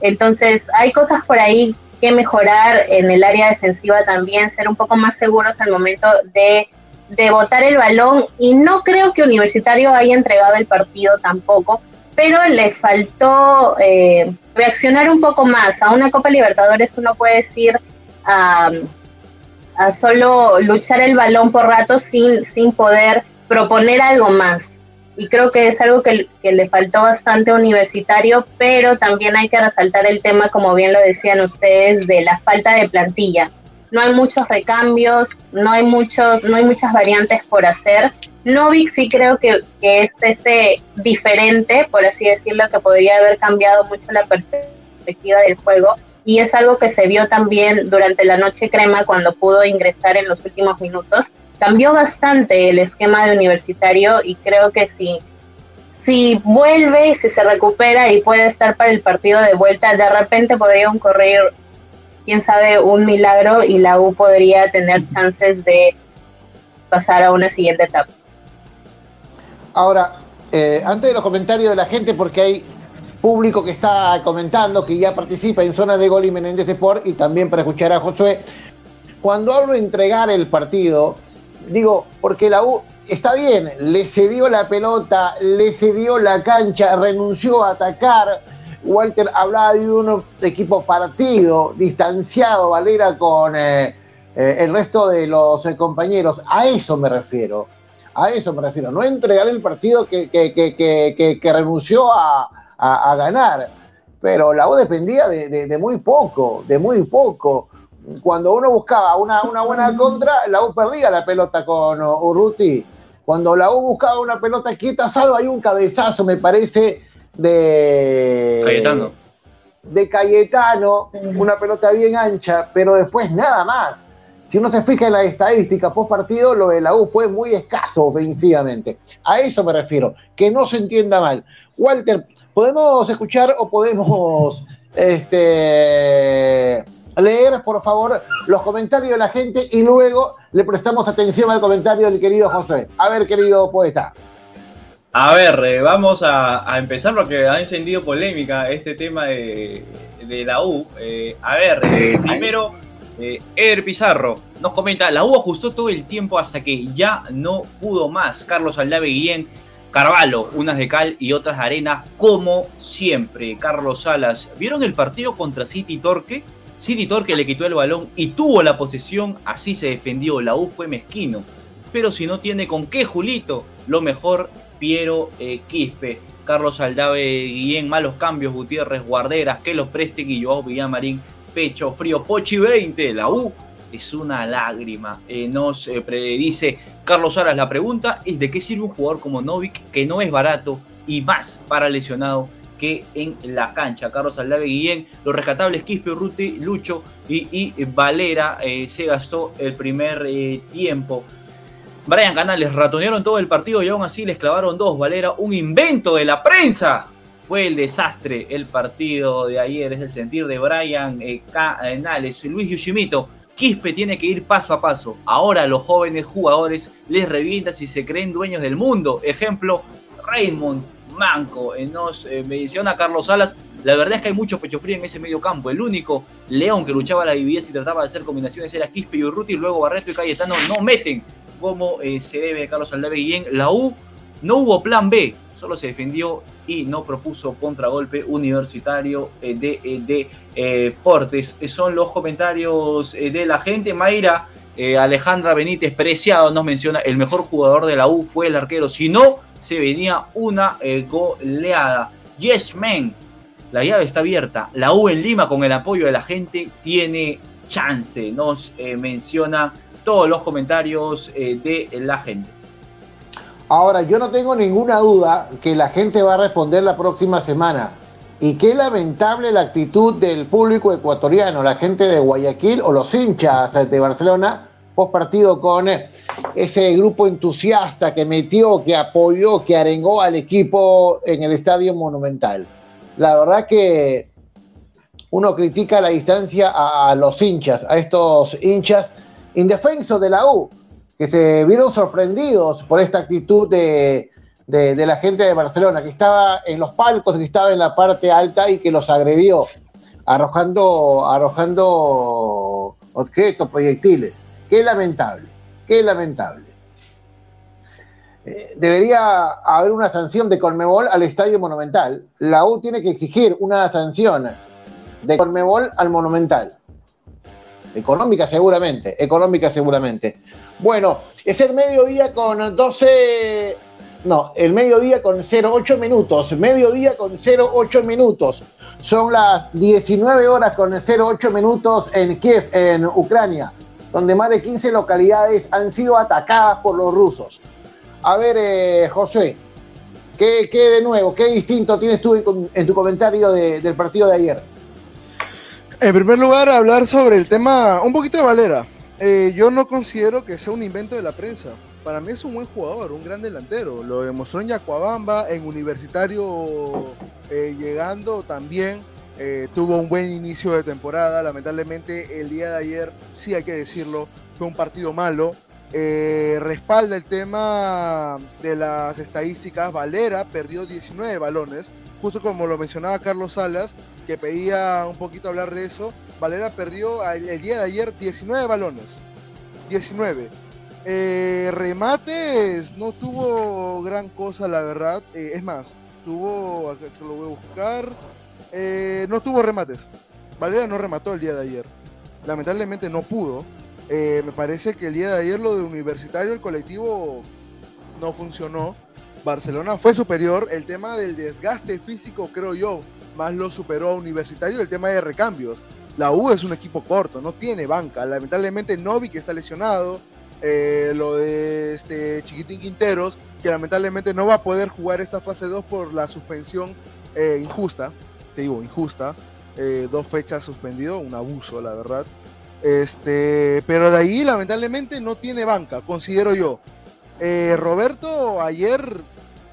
Entonces, hay cosas por ahí que mejorar en el área defensiva también, ser un poco más seguros al momento de de botar el balón y no creo que Universitario haya entregado el partido tampoco, pero le faltó eh, reaccionar un poco más. A una Copa Libertadores uno puede decir a, a solo luchar el balón por rato sin, sin poder proponer algo más. Y creo que es algo que, que le faltó bastante Universitario, pero también hay que resaltar el tema, como bien lo decían ustedes, de la falta de plantilla no hay muchos recambios, no hay muchos, no hay muchas variantes por hacer. Novik sí creo que, que es ese diferente, por así decirlo, que podría haber cambiado mucho la perspectiva del juego y es algo que se vio también durante la noche crema cuando pudo ingresar en los últimos minutos. Cambió bastante el esquema de universitario y creo que si, si vuelve si se recupera y puede estar para el partido de vuelta, de repente podría ocurrir quién sabe, un milagro y la U podría tener chances de pasar a una siguiente etapa. Ahora, eh, antes de los comentarios de la gente, porque hay público que está comentando, que ya participa en zona de gol y Menéndez Sport, y también para escuchar a Josué, cuando hablo de entregar el partido, digo, porque la U está bien, le cedió la pelota, le cedió la cancha, renunció a atacar, Walter hablaba de un equipo partido, distanciado, Valera, con eh, eh, el resto de los eh, compañeros. A eso me refiero. A eso me refiero. No entregar el partido que, que, renunció a, ganar. pero la U dependía de, muy poco, de muy poco. Cuando uno buscaba una, una buena contra, la U perdía la pelota con Urruti. Cuando la U buscaba una pelota quieta, salvo hay un cabezazo, me parece, de Cayetano. De Cayetano, una pelota bien ancha, pero después nada más. Si uno se fija en la estadística post partido, lo de la U fue muy escaso ofensivamente. A eso me refiero, que no se entienda mal. Walter, ¿podemos escuchar o podemos este, leer, por favor, los comentarios de la gente y luego le prestamos atención al comentario del querido José? A ver, querido poeta. A ver, eh, vamos a, empezar porque ha encendido polémica este tema de, la U. Eh, a ver, eh, primero eh, Eder Pizarro nos comenta, la U ajustó todo el tiempo hasta que ya no pudo más. Carlos Aldave Guillén, Carvalho, unas de cal y otras de arena, como siempre. Carlos Salas, ¿vieron el partido contra City Torque? City Torque le quitó el balón y tuvo la posesión, así se defendió. La U fue mezquino. Pero si no tiene con qué, Julito, lo mejor, Piero eh, Quispe. Carlos Aldave Guillén, malos cambios, Gutiérrez, Guarderas, que los preste y Joao Villamarín pecho frío. Pochi 20, la U es una lágrima. Eh, nos eh, predice Carlos Aras. La pregunta es: ¿de qué sirve un jugador como Novik que no es barato y más para lesionado que en la cancha? Carlos Aldave Guillén, los rescatables Quispe, Ruti, Lucho y, Valera eh, se gastó el primer tiempo. Brian Canales ratonearon todo el partido y aún así les clavaron dos. Valera, un invento de la prensa fue el desastre el partido de ayer, es el sentir de Brian eh, Canales, Luis Yoshimito. Quispe tiene que ir paso a paso. Ahora los jóvenes jugadores les revientan si se creen dueños del mundo. Ejemplo, Raymond Manco. Eh, nos eh, menciona Carlos Salas. La verdad es que hay mucho pecho frío en ese medio campo. El único León que luchaba la dividida y trataba de hacer combinaciones era Quispe y Urruti. Luego Barreto y Cayetano no meten como se debe Carlos Aldave Guillén. La U no hubo plan B solo se defendió y no propuso contragolpe universitario eh, de, eh, de eh, Portes. Son los comentarios de la gente. Mayra Alejandra Benítez Preciado nos menciona el mejor jugador de la U fue el arquero. Si no, se venía una goleada. Yes, man. La llave está abierta. La U en Lima, con el apoyo de la gente, tiene chance. Nos menciona todos los comentarios de la gente. Ahora, yo no tengo ninguna duda que la gente va a responder la próxima semana. Y qué lamentable la actitud del público ecuatoriano, la gente de Guayaquil o los hinchas de Barcelona, post partido con ese grupo entusiasta que metió, que apoyó, que arengó al equipo en el estadio monumental. La verdad que uno critica la distancia a los hinchas, a estos hinchas indefensos de la U, que se vieron sorprendidos por esta actitud de, la gente de Barcelona, que estaba en los palcos, que estaba en la parte alta y que los agredió, arrojando, arrojando objetos, proyectiles. Qué lamentable, qué lamentable. Eh, debería haber una sanción de Conmebol al Estadio Monumental. La U tiene que exigir una sanción de Conmebol al Monumental. Económica seguramente, económica seguramente. Bueno, es el mediodía con 12, no, el mediodía con 08 minutos, mediodía con 08 minutos. Son las 19 horas con 08 minutos en Kiev, en Ucrania, donde más de 15 localidades han sido atacadas por los rusos. A ver, eh, José, ¿qué, de nuevo, qué distinto tienes tú en, tu comentario del partido de ayer? En primer lugar, hablar sobre el tema, un poquito de Valera. Eh, yo no considero que sea un invento de la prensa. Para mí es un buen jugador, un gran delantero. Lo demostró en Yacuabamba, en Universitario eh, llegando también. Eh, tuvo un buen inicio de temporada. Lamentablemente el día de ayer, sí hay que decirlo, fue un partido malo. respalda el tema de las estadísticas. Valera perdió 19 balones, justo como lo mencionaba Carlos Salas, que pedía un poquito hablar de eso. Valera perdió el, día de ayer 19 balones. 19. Eh, remates no tuvo gran cosa, la verdad. Eh, es más, tuvo, lo voy a buscar, eh, no tuvo remates. Valera no remató el día de ayer. Lamentablemente no pudo. me parece que el día de ayer lo de universitario, el colectivo, no funcionó. Barcelona fue superior. El tema del desgaste físico, creo yo, más lo superó a Universitario el tema de recambios. La U es un equipo corto, no tiene banca. Lamentablemente Novi que está lesionado, eh, lo de este Chiquitín Quinteros, que lamentablemente no va a poder jugar esta fase 2 por la suspensión eh, injusta, te digo, injusta. Eh, dos fechas suspendido, un abuso, la verdad. Este, pero de ahí, lamentablemente, no tiene banca, considero yo. Roberto ayer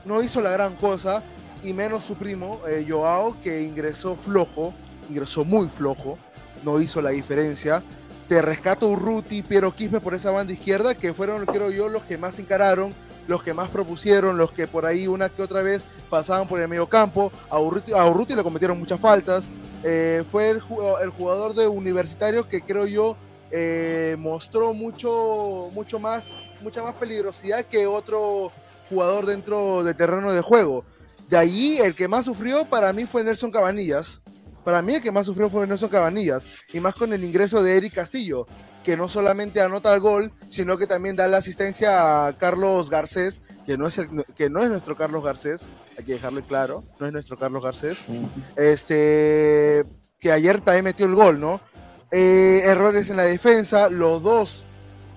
no hizo la gran cosa, y menos su primo, Joao, que ingresó flojo, ingresó muy flojo no hizo la diferencia. Te rescato Urruti, Piero Quispe por esa banda izquierda, que fueron, creo yo, los que más encararon, los que más propusieron, los que por ahí una que otra vez pasaban por el medio campo. A Urruti, le cometieron muchas faltas. Eh, fue el, jugador de Universitario que creo yo eh, mostró mucho, mucho más, mucha más peligrosidad que otro jugador dentro del terreno de juego. De ahí el que más sufrió para mí fue Nelson Cabanillas. Para mí el que más sufrió fue Nelson Cabanillas, y más con el ingreso de Eric Castillo, que no solamente anota el gol, sino que también da la asistencia a Carlos Garcés, que no es, que no es nuestro Carlos Garcés, hay que dejarlo claro, no es nuestro Carlos Garcés, este, que ayer también metió el gol, ¿no? Eh, errores en la defensa, los dos,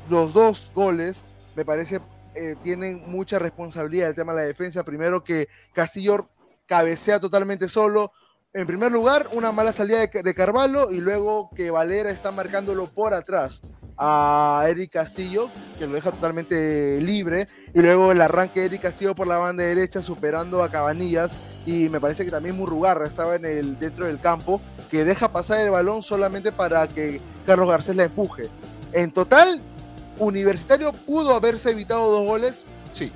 los dos goles, me parece, eh, tienen mucha responsabilidad el tema de la defensa. Primero que Castillo cabecea totalmente solo, en primer lugar, una mala salida de, Carvalho y luego que Valera está marcándolo por atrás a Eric Castillo, que lo deja totalmente libre, y luego el arranque de Eric Castillo por la banda derecha superando a Cabanillas, y me parece que también Murrugarra estaba en el, dentro del campo, que deja pasar el balón solamente para que Carlos Garcés la empuje. En total, Universitario pudo haberse evitado dos goles, sí.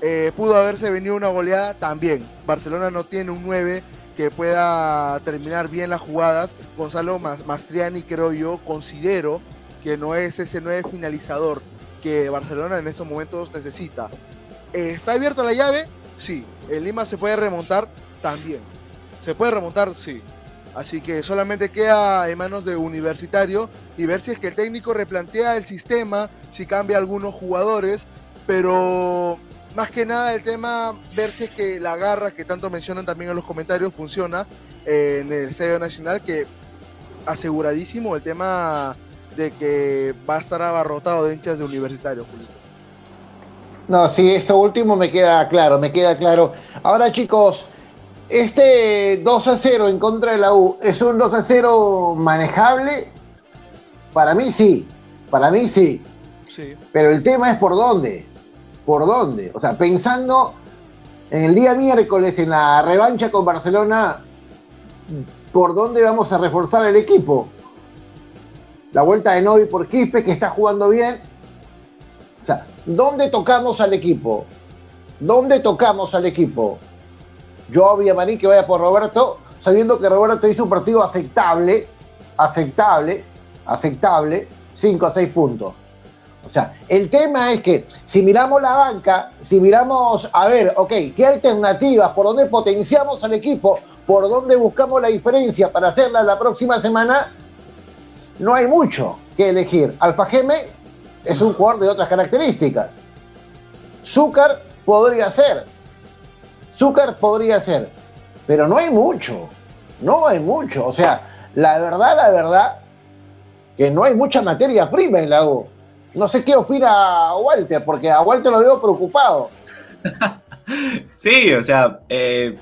Eh, pudo haberse venido una goleada también. Barcelona no tiene un 9 que pueda terminar bien las jugadas. Gonzalo Mastriani, creo yo, considero que no es ese nueve finalizador que Barcelona en estos momentos necesita. ¿Está abierta la llave? Sí. ¿En Lima se puede remontar? También. ¿Se puede remontar? Sí. Así que solamente queda en manos de Universitario y ver si es que el técnico replantea el sistema, si cambia algunos jugadores, pero más que nada el tema, ver si es que la garra que tanto mencionan también en los comentarios funciona eh, en el Estadio Nacional, que aseguradísimo el tema de que va a estar abarrotado de hinchas de universitario, No, sí, eso último me queda claro, me queda claro. Ahora chicos, este 2 a 0 en contra de la U, ¿es un 2 a 0 manejable? Para mí sí, para mí sí. Sí. Pero el tema es por dónde por dónde. O sea, pensando en el día miércoles, en la revancha con Barcelona, ¿por dónde vamos a reforzar el equipo? La vuelta de Novi por Quispe, que está jugando bien. O sea, ¿dónde tocamos al equipo? ¿Dónde tocamos al equipo? Yo Villamarín que vaya por Roberto, sabiendo que Roberto hizo un partido aceptable, aceptable, aceptable, 5 a 6 puntos. O sea, el tema es que si miramos la banca, si miramos, a ver, ok, ¿qué alternativas? ¿Por dónde potenciamos al equipo? ¿Por dónde buscamos la diferencia para hacerla la próxima semana? No hay mucho que elegir. Alfa Geme es un jugador de otras características. Zúcar podría ser. Zúcar podría ser. Pero no hay mucho. No hay mucho. O sea, la verdad, la verdad, que no hay mucha materia prima en la U. No sé qué opina Walter, porque a Walter lo veo preocupado. sí, o sea, eh,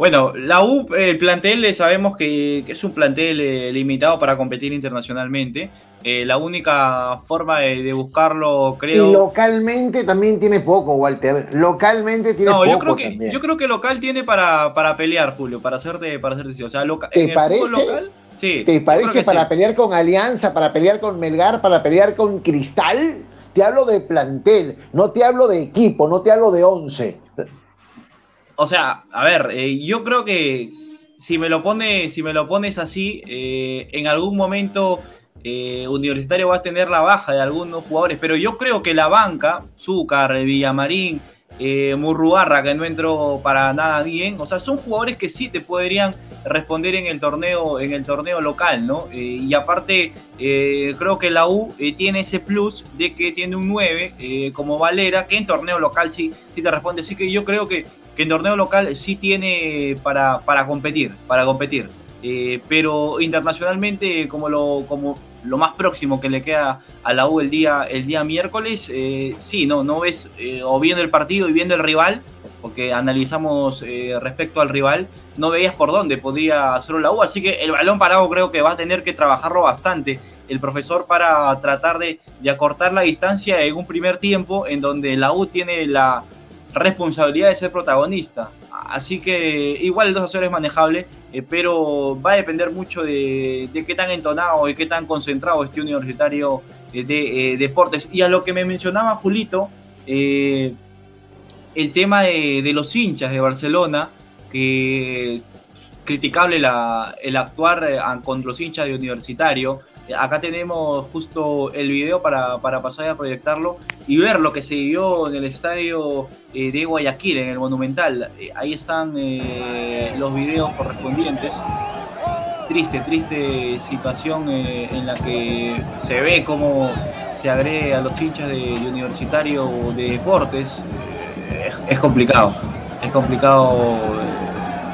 bueno, la U, el plantel sabemos que, es un plantel eh, limitado para competir internacionalmente. Eh, la única forma de, buscarlo, creo. Y localmente también tiene poco, Walter. Localmente tiene poco. Yo creo que, yo creo que local tiene para, para pelear, Julio, para hacerte, para hacerte. O sea, ¿Te parece? local, ¿Te parece para pelear con Alianza, para pelear con Melgar, para pelear con Cristal? Te hablo de plantel, no te hablo de equipo, no te hablo de once. O sea, a ver, eh, yo creo que si me lo, pone, si me lo pones así, eh, en algún momento eh, Universitario va a tener la baja de algunos jugadores, pero yo creo que la banca, Zúcar, Villamarín eh, que no entró para nada bien. O sea, son jugadores que sí te podrían responder en el torneo, en el torneo local, ¿no? Eh, y aparte, creo que la U tiene ese plus de que tiene un 9 como Valera, que en torneo local sí, sí te responde. Así que yo creo que, en torneo local sí tiene para, para competir, para competir. pero internacionalmente, como lo, como lo más próximo que le queda a la U el día, el día miércoles, sí, no, no ves, o viendo el partido y viendo el rival, porque analizamos respecto al rival, no veías por dónde podía hacerlo la U, así que el balón parado creo que va a tener que trabajarlo bastante el profesor para tratar de, acortar la distancia en un primer tiempo en donde la U tiene la responsabilidad de ser protagonista. Así que igual el 2 a 0 es manejable, eh, pero va a depender mucho de, qué tan entonado y qué tan concentrado este universitario eh, de eh, deportes. Y a lo que me mencionaba Julito, el tema de los hinchas de Barcelona, que criticable el actuar contra los hinchas de universitario. Acá tenemos justo el video para, pasar a proyectarlo y ver lo que se vivió en el estadio eh, de Guayaquil, en el Monumental. Eh, ahí están los videos correspondientes. Triste, triste situación en la que se ve cómo se agrede a los hinchas de, universitario de deportes. es complicado, es complicado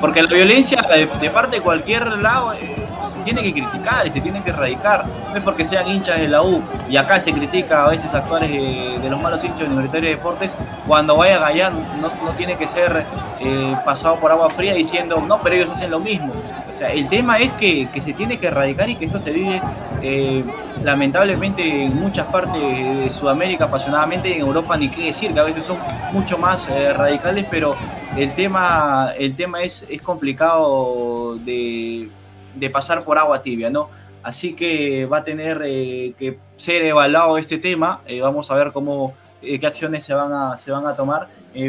porque la violencia de, parte de cualquier lado eh, tiene que criticar y se tiene que erradicar. No es porque sean hinchas de la U y acá se critica a veces actores de, los malos hinchas universitarios de deportes. Cuando vaya a no, no tiene que ser eh, pasado por agua fría diciendo no, pero ellos hacen lo mismo. O sea, el tema es que, se tiene que erradicar y que esto se vive eh, lamentablemente en muchas partes de Sudamérica apasionadamente y en Europa ni qué decir, que a veces son mucho más radicales, pero el tema, el tema es, es complicado de, pasar por agua tibia, ¿no? Así que va a tener eh, que ser evaluado este tema. Eh, vamos a ver cómo, eh, qué acciones se van a, se van a tomar.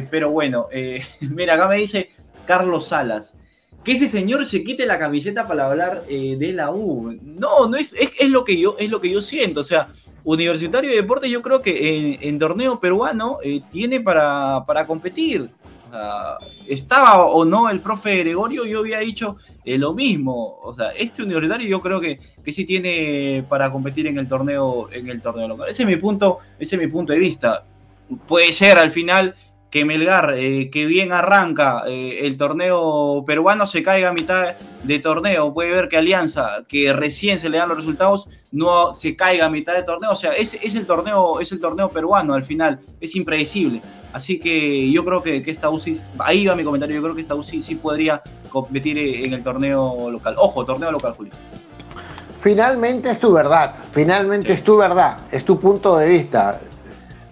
pero bueno, mira, acá me dice Carlos Salas. Que ese señor se quite la camiseta para hablar de la U. No, no es, es, lo que yo, es lo que yo siento. O sea, Universitario de Deportes yo creo que en, torneo peruano tiene para, para competir estaba o no el profe Gregorio, yo había dicho eh, lo mismo. O sea, este universitario yo creo que, que sí tiene para competir en el torneo, en el torneo local. Ese es mi punto, ese es mi punto de vista. Puede ser al final que Melgar, eh, que bien arranca eh, el torneo peruano, se caiga a mitad de torneo. Puede ver que Alianza, que recién se le dan los resultados, no se caiga a mitad de torneo. O sea, es, es el, torneo, es el torneo peruano al final, es impredecible. Así que yo creo que, esta UCI, ahí va mi comentario, yo creo que esta UCI sí podría competir en el torneo local. Ojo, torneo local, Julio. Finalmente es tu verdad, finalmente es tu verdad, es tu punto de vista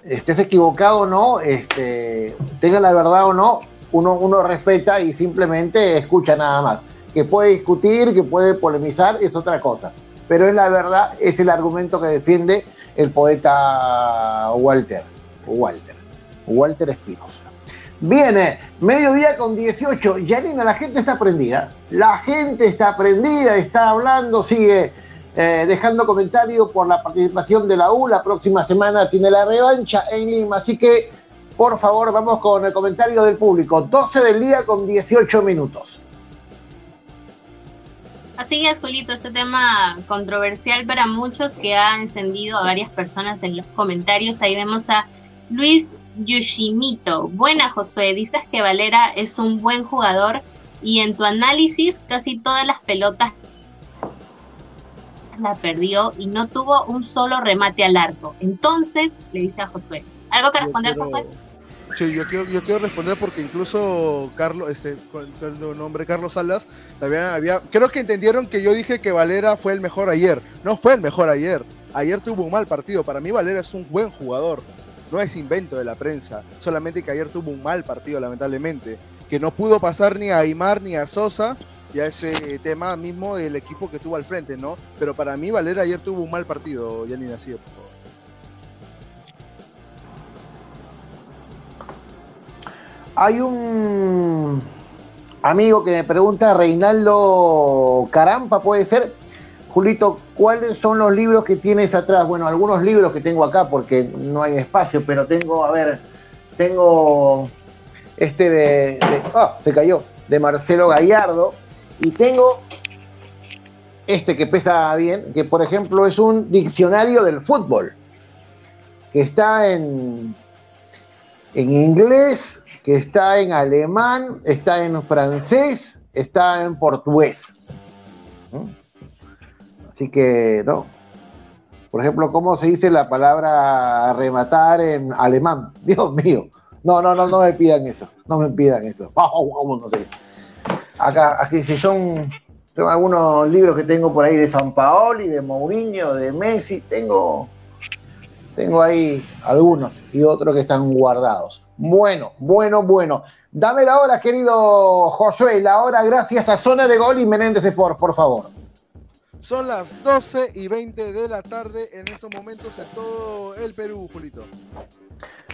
estés equivocado o no, este, tenga la verdad o no, uno, uno respeta y simplemente escucha nada más. Que puede discutir, que puede polemizar, es otra cosa. Pero es la verdad, es el argumento que defiende el poeta Walter. Walter. Walter Espinosa. Viene, mediodía con 18. Yanina, la gente está prendida. La gente está prendida, está hablando, sigue eh, dejando comentarios por la participación de la U. La próxima semana tiene la revancha en Lima. Así que, por favor, vamos con el comentario del público. 12 del día con 18 minutos. Así es, Julito, este tema controversial para muchos que ha encendido a varias personas en los comentarios. Ahí vemos a Luis Yoshimito. Buena, Josué. Dices que Valera es un buen jugador y en tu análisis casi todas las pelotas la perdió y no tuvo un solo remate al arco. Entonces, le dice a Josué, ¿algo que responder, Josué? Sí, yo quiero, yo quiero responder porque incluso Carlos, este, con el nombre Carlos Salas, había, había, creo que entendieron que yo dije que Valera fue el mejor ayer. No fue el mejor ayer. Ayer tuvo un mal partido. Para mí Valera es un buen jugador. No es invento de la prensa. Solamente que ayer tuvo un mal partido, lamentablemente. Que no pudo pasar ni a Aymar ni a Sosa ya ese tema mismo del equipo que tuvo al frente, ¿no? Pero para mí Valera ayer tuvo un mal partido, ni Nacido, por favor. Hay un amigo que me pregunta, Reinaldo Carampa, puede ser. Julito, ¿cuáles son los libros que tienes atrás? Bueno, algunos libros que tengo acá porque no hay espacio, pero tengo, a ver, tengo este de, ah, se cayó, de Marcelo Gallardo, y tengo este que pesa bien, que por ejemplo es un diccionario del fútbol, que está en, en inglés, que está en alemán, está en francés, está en portugués. Así que, no. Por ejemplo, ¿cómo se dice la palabra rematar en alemán? Dios mío. No, no, no, no me pidan eso. No me pidan eso. Vamos, no sé. Acá, aquí si son, tengo algunos libros que tengo por ahí de San Paoli, de Mourinho, de Messi. Tengo, tengo ahí algunos y otros que están guardados. Bueno, bueno, bueno. Dame la hora, querido Josué, la hora gracias a Zona de Gol y Menéndez por, por favor. Son las 12 y 20 de la tarde en estos momentos en todo el Perú, Julito.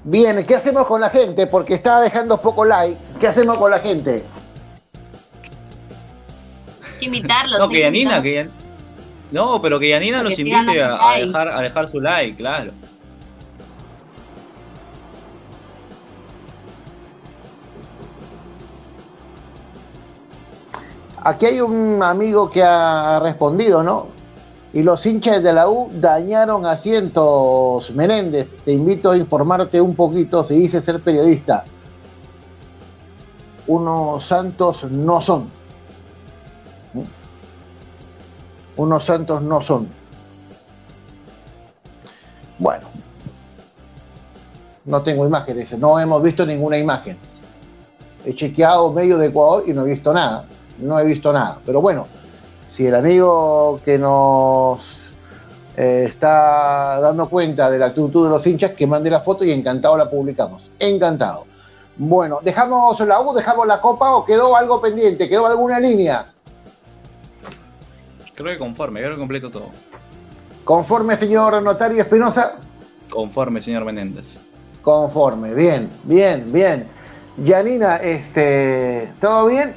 Bien, ¿qué hacemos con la gente? Porque está dejando poco like. ¿Qué hacemos con la gente? Invitarlos. No, que Yanina, que No, pero que Yanina los invite a, dejar, a dejar su like, claro. Aquí hay un amigo que ha respondido, ¿no? Y los hinchas de la U dañaron asientos. Menéndez, te invito a informarte un poquito si dice ser periodista. Unos santos no son. Unos santos no son. Bueno. No tengo imágenes, no hemos visto ninguna imagen. He chequeado medio de Ecuador y no he visto nada no he visto nada. Pero bueno, si el amigo que nos eh, está dando cuenta de la actitud de los hinchas, que mande la foto y encantado la publicamos. Encantado. Bueno, ¿dejamos la U, dejamos la copa o quedó algo pendiente? ¿Quedó alguna línea? Creo que conforme, creo que completo todo. ¿Conforme, señor notario Espinosa? Conforme, señor Menéndez. Conforme, bien, bien, bien. Yanina, este, ¿todo bien?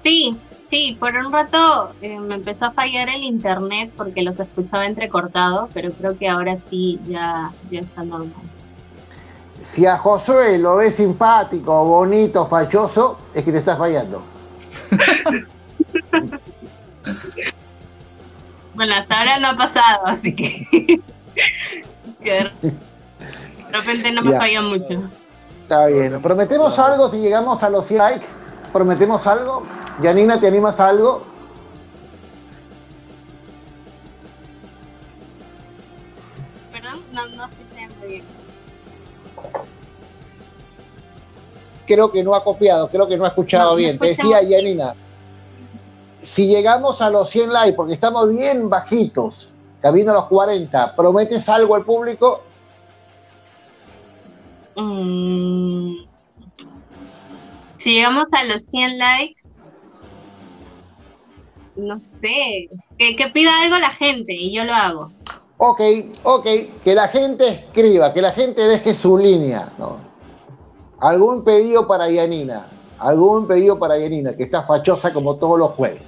Sí, sí, por un rato eh, me empezó a fallar el internet porque los escuchaba entrecortados, pero creo que ahora sí ya, ya está normal. Si a Josué lo ves simpático, bonito, fachoso, es que te estás fallando. bueno, hasta ahora no ha pasado, así que, de repente no me falla mucho. Está bien. ¿Prometemos algo si llegamos a los 100 likes? ¿Prometemos algo? Yanina, ¿te animas a algo? Perdón, no, no escuché bien. Creo que no ha copiado, creo que no ha escuchado bien. Te decía Yanina, si llegamos a los 100 likes, porque estamos bien bajitos, camino a los 40, ¿prometes algo al público? Mm. Si llegamos a los 100 likes, no sé, que, pida algo la gente y yo lo hago. Ok, ok, que la gente escriba, que la gente deje su línea, ¿no? Algún pedido para Yanina, algún pedido para Yanina, que está fachosa como todos los jueves,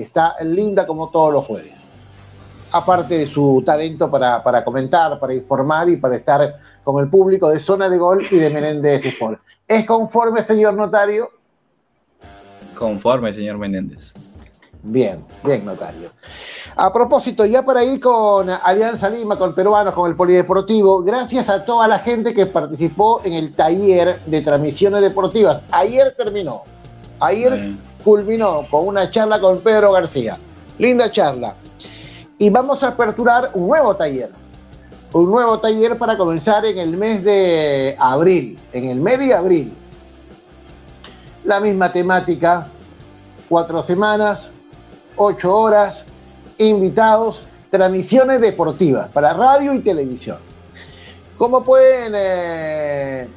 que está linda como todos los jueves. Aparte de su talento para, para comentar, para informar y para estar con el público de Zona de Gol y de Menéndez Sport. ¿Es conforme, señor notario? Conforme, señor Menéndez. Bien, bien, notario. A propósito, ya para ir con Alianza Lima, con peruanos, con el Polideportivo, gracias a toda la gente que participó en el taller de transmisiones deportivas. Ayer terminó, ayer culminó con una charla con Pedro García. Linda charla. Y vamos a aperturar un nuevo taller. Un nuevo taller para comenzar en el mes de abril, en el mes de abril. La misma temática, cuatro semanas, ocho horas, invitados, transmisiones deportivas para radio y televisión. ¿Cómo pueden eh,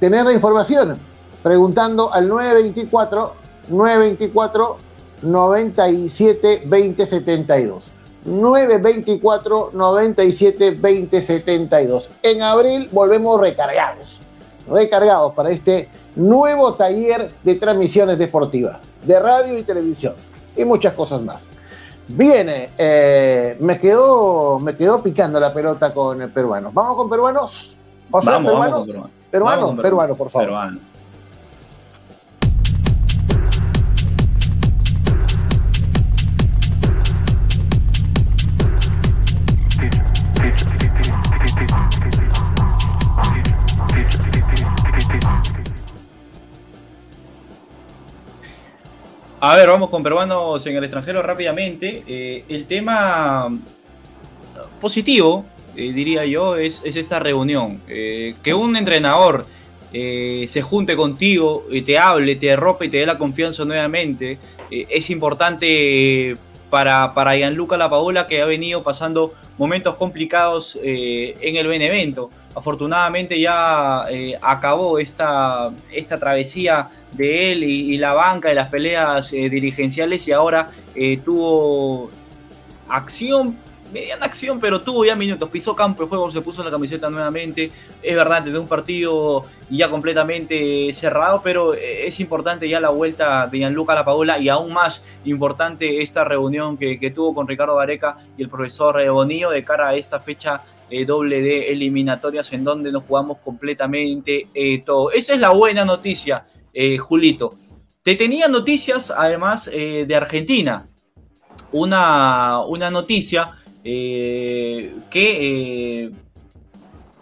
tener la información? Preguntando al 924 924 97 2072. 924 97 2072. En abril volvemos recargados, recargados para este nuevo taller de transmisiones deportivas, de radio y televisión y muchas cosas más. Viene, eh, me, quedó, me quedó picando la pelota con peruanos. ¿Vamos con peruanos? O sea, vamos, peruano, vamos peruano. Peruano, peruano, por favor. Peruano. A ver, vamos con peruanos en el extranjero rápidamente. Eh, el tema positivo, eh, diría yo, es, esta reunión. Eh, que un entrenador se junte contigo, y te hable, te arrope y te dé la confianza nuevamente, es importante para, para Gianluca Lapaola que ha venido pasando momentos complicados en el Benevento. Afortunadamente ya acabó esta, esta travesía de él y, la banca de las peleas eh, dirigenciales y ahora eh, tuvo acción, mediana acción, pero tuvo ya minutos, pisó campo de juego, se puso la camiseta nuevamente, es verdad, de un partido ya completamente cerrado, pero eh, es importante ya la vuelta de Gianluca Lapaola y aún más importante esta reunión que, tuvo con Ricardo Vareca y el profesor Bonillo de cara a esta fecha doble de eliminatorias en donde nos jugamos completamente todo. Esa es la buena noticia eh, Julito. Te tenía noticias, además, eh, de Argentina. Una, una noticia eh, que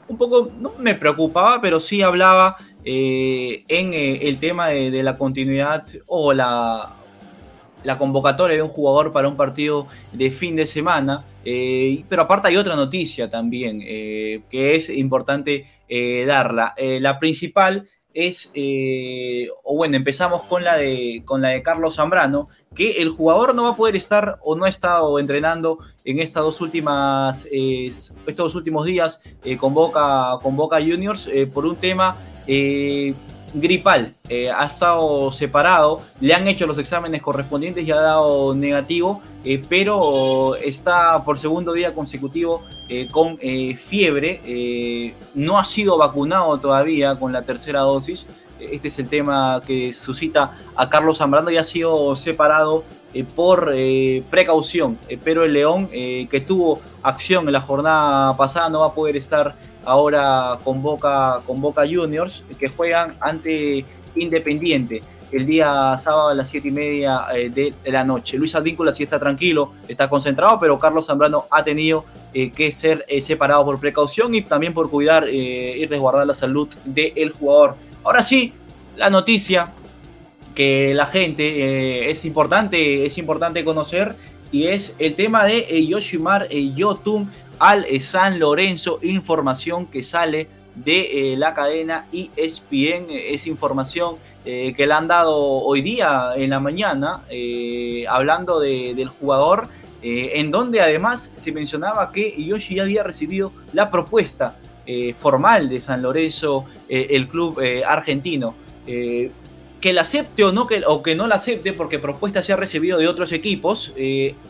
un poco no me preocupaba, pero sí hablaba en el tema de, la continuidad o la, la convocatoria de un jugador para un partido de fin de semana. pero aparte hay otra noticia también que es importante darla. la principal es, eh, o bueno, empezamos con la, de, con la de Carlos Zambrano, que el jugador no va a poder estar o no ha estado entrenando en estas dos últimas, estos últimos días eh, con, Boca, Juniors eh, por un tema gripal. Eh, ha estado separado, le han hecho los exámenes correspondientes y ha dado negativo, eh, pero está por segundo día consecutivo eh, con fiebre. no ha sido vacunado todavía con la tercera dosis. Este es el tema que suscita a Carlos Zambrano y ha sido separado por precaución. pero el León, que tuvo acción en la jornada pasada, no va a poder estar ahora con Boca, Juniors, que juegan ante Independiente el día sábado a las 7 y media eh, de la noche. Luis Advíncula sí está tranquilo, está concentrado, pero Carlos Zambrano ha tenido eh, que ser eh, separado por precaución y también por cuidar y resguardar la salud del jugador. Ahora sí, la noticia que la gente es importante, es importante conocer y es el tema de Yoshimar Yotun al San Lorenzo, información que sale de eh, la cadena ESPN, es información eh, que le han dado hoy día en la mañana, eh, hablando del jugador, en donde además se mencionaba que Yoshi ya había recibido la propuesta formal de San Lorenzo, el club argentino. que la acepte o no, que, o que no la acepte, porque propuesta se ha recibido de otros equipos,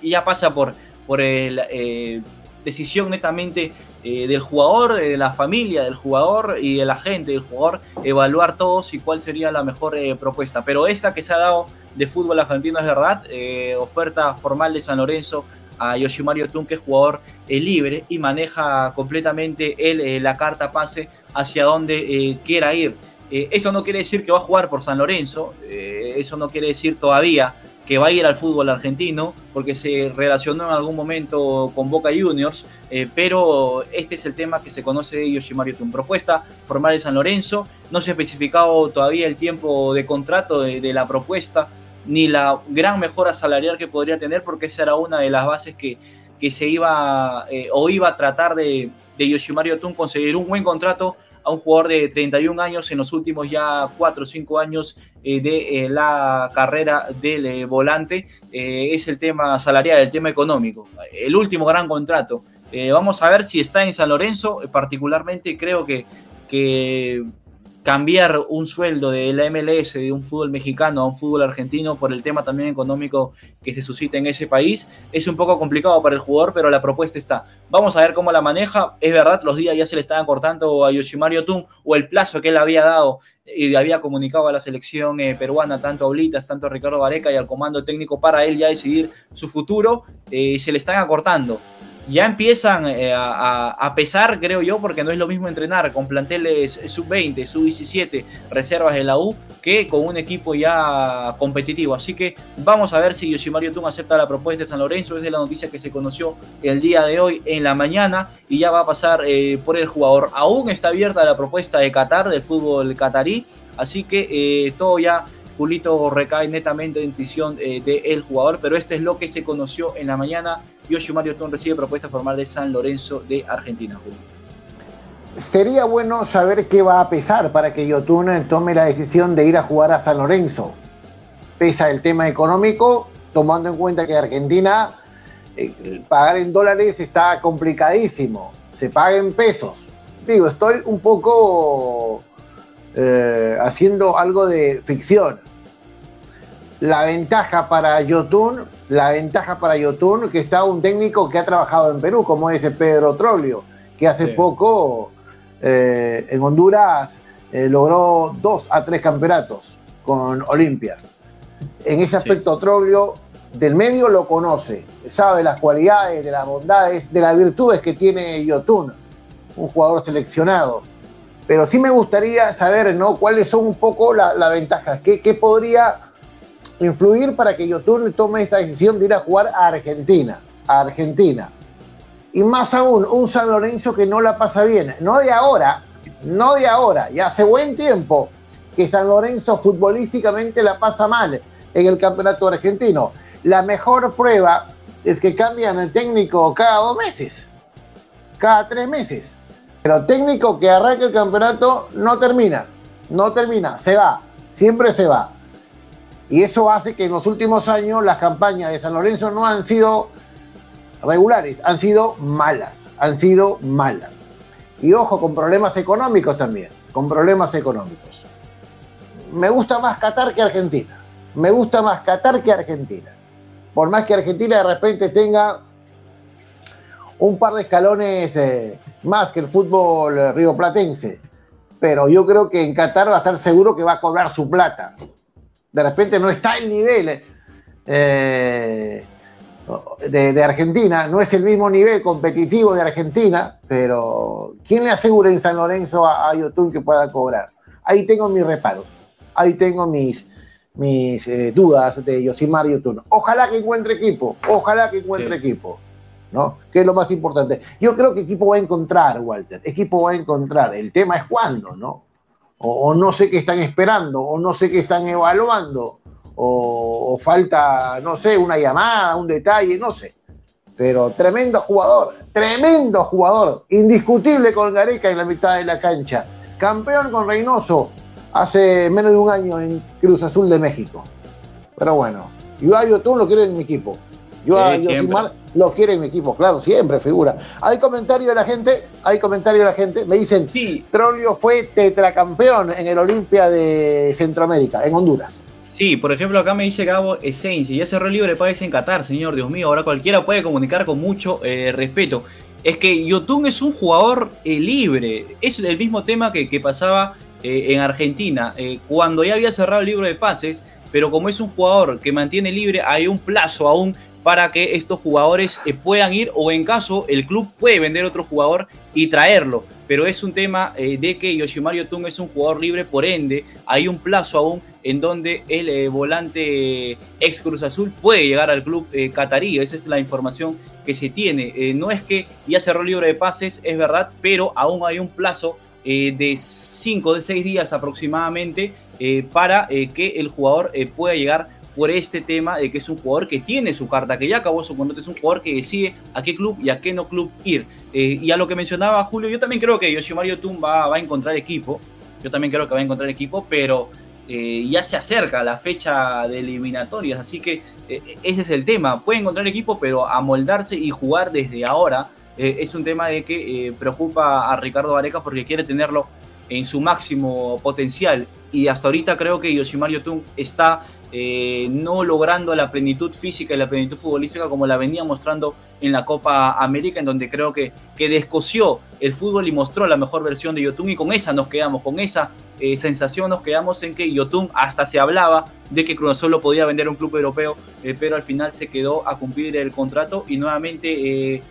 ya pasa por, por el decisión netamente eh, del jugador, de la familia del jugador y de la gente del jugador, evaluar todos y cuál sería la mejor eh, propuesta. Pero esa que se ha dado de fútbol argentino es verdad, eh, oferta formal de San Lorenzo a Yoshimaru Tun, que es jugador libre y maneja completamente él la carta pase hacia donde quiera ir. Eso no quiere decir que va a jugar por San Lorenzo, eso no quiere decir todavía que va a ir al fútbol argentino, porque se relacionó en algún momento con Boca Juniors, eh, pero este es el tema que se conoce de Yoshimaru Tun. Propuesta formal de San Lorenzo, no se ha especificado todavía el tiempo de contrato de, la propuesta, ni la gran mejora salarial que podría tener, porque esa era una de las bases que, que se iba eh, o iba a tratar de, de Yoshimaru conseguir un buen contrato a un jugador de 31 años en los últimos ya 4 o 5 años eh, de eh, la carrera del eh, volante. es el tema salarial, el tema económico. El último gran contrato. vamos a ver si está en San Lorenzo. Particularmente creo que, que cambiar un sueldo de la MLS de un fútbol mexicano a un fútbol argentino por el tema también económico que se suscita en ese país es un poco complicado para el jugador, pero la propuesta está. Vamos a ver cómo la maneja. Es verdad, los días ya se le estaban cortando a Yoshimaru Tun o el plazo que él había dado y había comunicado a la selección eh, peruana, tanto a Oblitas, tanto a Ricardo Vareca y al comando técnico para él ya decidir su futuro, eh, se le están acortando. Ya empiezan eh, a, pesar, creo yo, porque no es lo mismo entrenar con planteles sub-20, sub-17, reservas de la U, que con un equipo ya competitivo. Así que vamos a ver si Yoshimaru Tun acepta la propuesta de San Lorenzo. Esa es la noticia que se conoció el día de hoy en la mañana y ya va a pasar eh, por el jugador. Aún está abierta la propuesta de Qatar, del fútbol catarí, así que eh, todo ya Julito recae netamente en decisión eh, del jugador, pero este es lo que se conoció en la mañana. Yoshimaru Tun recibe propuesta formal de San Lorenzo de Argentina. Sería bueno saber qué va a pesar para que Yotun tome la decisión de ir a jugar a San Lorenzo. Pesa el tema económico, tomando en cuenta que Argentina eh, pagar en dólares está complicadísimo. Se paga en pesos. Digo, estoy un poco eh, haciendo algo de ficción. La ventaja para Yotun, la ventaja para Yotun, que está un técnico que ha trabajado en Perú, como es Pedro Trolio, que hace poco eh, en Honduras eh, logró dos a tres campeonatos con Olimpia. En ese aspecto, Trolio del medio lo conoce, sabe las cualidades, de las bondades, de las virtudes que tiene Yotun, un jugador seleccionado pero sí me gustaría saber, ¿no? ¿Cuáles son un poco las ventajas? ¿Qué, podría influir para que Yotun tome esta decisión de ir a jugar a Argentina? A Argentina. Y más aún, un San Lorenzo que no la pasa bien. No de ahora, no de ahora, ya hace buen tiempo que San Lorenzo futbolísticamente la pasa mal en el campeonato argentino. La mejor prueba es que cambian el técnico cada dos meses, cada tres meses. Pero técnico que arranca el campeonato no termina, no termina, se va, siempre se va. Y eso hace que en los últimos años las campañas de San Lorenzo no han sido regulares, han sido malas, han sido malas. Y ojo, con problemas económicos también, con problemas económicos. Me gusta más Qatar que Argentina, me gusta más Qatar que Argentina. Por más que Argentina de repente tenga un par de escalones eh, más que el fútbol eh, rioplatense. Pero yo creo que en Qatar va a estar seguro que va a cobrar su plata. De repente no está el nivel eh, de, Argentina, no es el mismo nivel competitivo de Argentina, pero ¿quién le asegura en San Lorenzo a, a Yotun que pueda cobrar? Ahí tengo mis reparos, ahí tengo mis, mis dudas de Yosimar Yotun. Ojalá que encuentre equipo, ojalá que encuentre equipo. ¿no? Que es lo más importante. Yo creo que equipo va a encontrar, Walter, equipo va a encontrar. El tema es cuándo, ¿no? O, no sé qué están esperando, o no sé qué están evaluando, o, falta, no sé, una llamada, un detalle, no sé. Pero tremendo jugador, tremendo jugador, indiscutible con Gareca en la mitad de la cancha. Campeón con Reynoso hace menos de un año en Cruz Azul de México. Pero bueno, yo a tú lo quiero en mi equipo. Yo a lo quiere mi equipo, claro, siempre figura. Hay comentario de la gente, hay comentario de la gente, me dicen, sí. Trolio fue tetracampeón en el Olimpia de Centroamérica, en Honduras. Sí, por ejemplo, acá me dice Gabo Esencia, ya cerró el libre país en Qatar, señor, Dios mío, ahora cualquiera puede comunicar con mucho eh, respeto. Es que Yotun es un jugador eh, libre, es el mismo tema que, pasaba eh, en Argentina, cuando ya había cerrado el libro de pases, pero como es un jugador que mantiene libre, hay un plazo aún para que estos jugadores eh, puedan ir o en caso el club puede vender otro jugador y traerlo. Pero es un tema eh, de que Yoshimaru Tung es un jugador libre, por ende hay un plazo aún en donde el eh, volante ex Cruz Azul puede llegar al club catarí. Esa es la información que se tiene. no es que ya cerró libre de pases, es verdad, pero aún hay un plazo de 5 de 6 días aproximadamente para que el jugador pueda llegar por este tema de que es un jugador que tiene su carta, que ya acabó su contrato, es un jugador que decide a qué club y a qué no club ir. Eh, y a lo que mencionaba Julio, yo también creo que Yoshimaru Tum va, va, a encontrar equipo, yo también creo que va a encontrar equipo, pero eh, ya se acerca la fecha de eliminatorias, así que eh, ese es el tema, puede encontrar equipo, pero amoldarse y jugar desde ahora es un tema de que preocupa a Ricardo Vareca porque quiere tenerlo en su máximo potencial y hasta ahorita creo que Yoshimaru Tung está eh, no logrando la plenitud física y la plenitud futbolística como la venía mostrando en la Copa América, en donde creo que, que descoció el fútbol y mostró la mejor versión de Yotun y con esa nos quedamos, con esa eh, sensación nos quedamos en que Yotun hasta se hablaba de que Cruz Azul lo podía vender a un club europeo, eh, pero al final se quedó a cumplir el contrato y nuevamente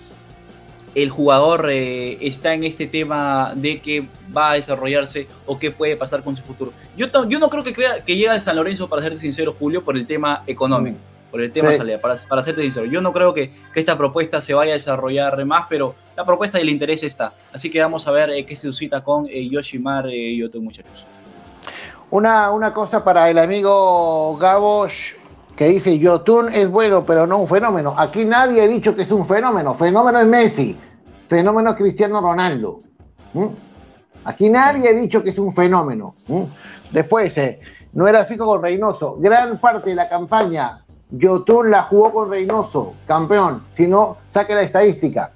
el jugador eh, está en este tema de que va a desarrollarse o qué puede pasar con su futuro. Yo, yo no creo que, crea, que llega a San Lorenzo, para ser sincero, Julio, por el tema económico, por el tema salida, para, para serte sincero. Yo no creo que, que, esta propuesta se vaya a desarrollar más, pero la propuesta y el interés está. Así que vamos a ver eh, qué se suscita con eh, Yoshimar y otros muchachos. Una, una cosa para el amigo Gabo que dice Yotun es bueno, pero no un fenómeno. Aquí nadie ha dicho que es un fenómeno. Fenómeno es Messi, fenómeno es Cristiano Ronaldo. Aquí nadie ha dicho que es un fenómeno. Después, eh, no era fijo con Reynoso. Gran parte de la campaña, Yotun la jugó con Reynoso, campeón. Si no, saque la estadística.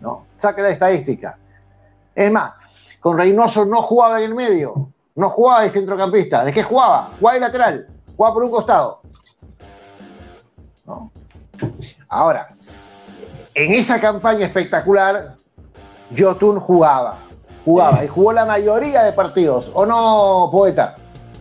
No, saque la estadística. Es más, con Reynoso no jugaba en el medio, no jugaba de centrocampista. ¿De qué jugaba? Jugaba de lateral, jugaba por un costado. Ahora, en esa campaña espectacular, Jotun jugaba, jugaba y jugó la mayoría de partidos, ¿o no, poeta?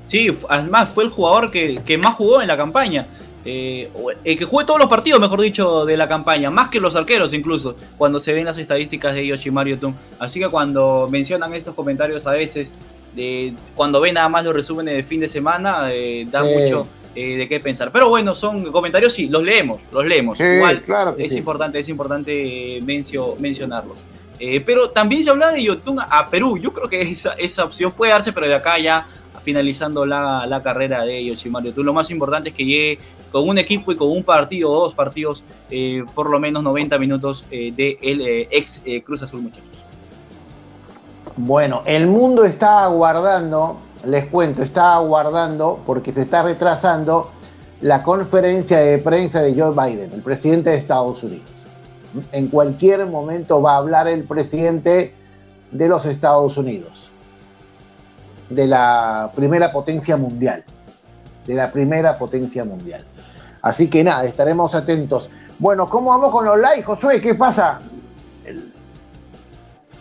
Sí, además fue el jugador que, más jugó en la campaña. Eh, el que jugó todos los partidos, mejor dicho, de la campaña, más que los arqueros incluso, cuando se ven las estadísticas de Yoshimar Yotun. Así que cuando mencionan estos comentarios a veces, de, cuando ven nada más los resúmenes de fin de semana, eh, da mucho eh, de qué pensar. Pero bueno, son comentarios, sí, los leemos, los leemos. Igual claro es importante, es importante mencionarlos. Eh, pero también se habla de Yotun a Perú. Yo creo que esa, esa opción puede darse, pero de acá ya finalizando la, carrera de Yoshimar Yotun. Lo más importante es que llegue con un equipo y con un partido o dos partidos, eh, por lo menos 90 minutos de el ex Cruz Azul, muchachos. Bueno, el mundo está aguardando les cuento, está aguardando, porque se está retrasando, la conferencia de prensa de Joe Biden, el presidente de Estados Unidos. En cualquier momento va a hablar el presidente de los Estados Unidos, de la primera potencia mundial, de la primera potencia mundial. Así que nada, estaremos atentos. Bueno, ¿cómo vamos con los likes, Josué? ¿Qué pasa?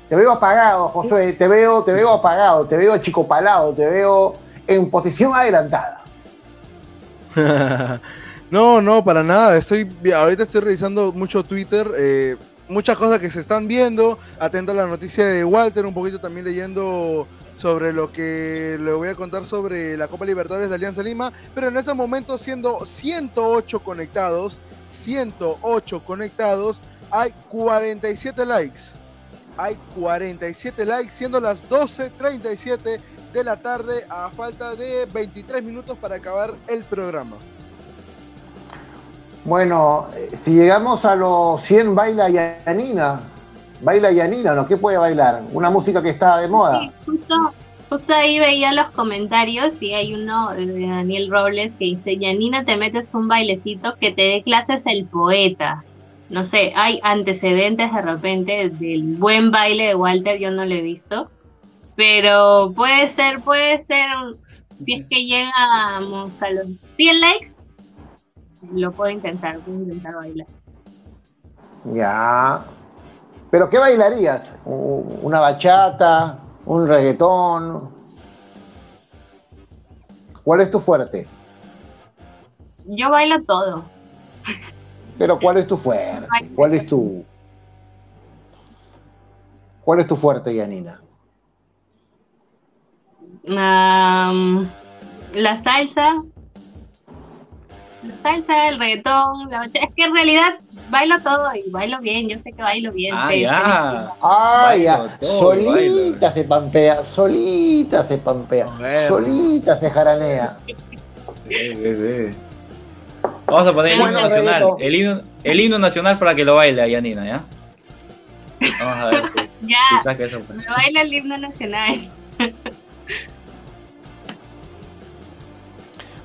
Te veo apagado, Josué, te veo, te veo apagado, te veo chicopalado, te veo en posición adelantada. no, no, para nada. Estoy, ahorita estoy revisando mucho Twitter, eh, muchas cosas que se están viendo. Atento a la noticia de Walter, un poquito también leyendo sobre lo que le voy a contar sobre la Copa Libertadores de Alianza Lima. Pero en ese momento, siendo 108 conectados, 108 conectados, hay 47 likes hay 47 likes, siendo las 12.37 de la tarde a falta de 23 minutos para acabar el programa. Bueno, eh, si llegamos a los 100 baila Yanina, baila Yanina, ¿no? ¿Qué puede bailar? Una música que está de moda. Sí, justo, justo ahí veía los comentarios y hay uno de Daniel Robles que dice, Yanina, te metes un bailecito que te dé clases el poeta no sé, hay antecedentes de repente del buen baile de Walter, yo no lo he visto, pero puede ser, puede ser, si es que llegamos a los 100 likes, lo puedo intentar, puedo intentar bailar. Ya, pero ¿qué bailarías? ¿Una bachata? ¿Un reggaetón? ¿Cuál es tu fuerte? Yo bailo todo. Pero ¿cuál es tu fuerte? ¿Cuál es tu ¿Cuál es tu fuerte, Yanina? la salsa, la salsa, el reggaetón, la... es que en realidad bailo todo y bailo bien, yo sé que bailo bien. Ah, ya. Ah, ya. solita se pampea, solita se pampea, solita se jaranea. Sí, sí, sí. Vamos a poner el himno nacional. El himno, el himno, nacional para que lo baile Yanina, ¿ya? Vamos a ver si, ya, saca eso. Pues. baila el himno nacional.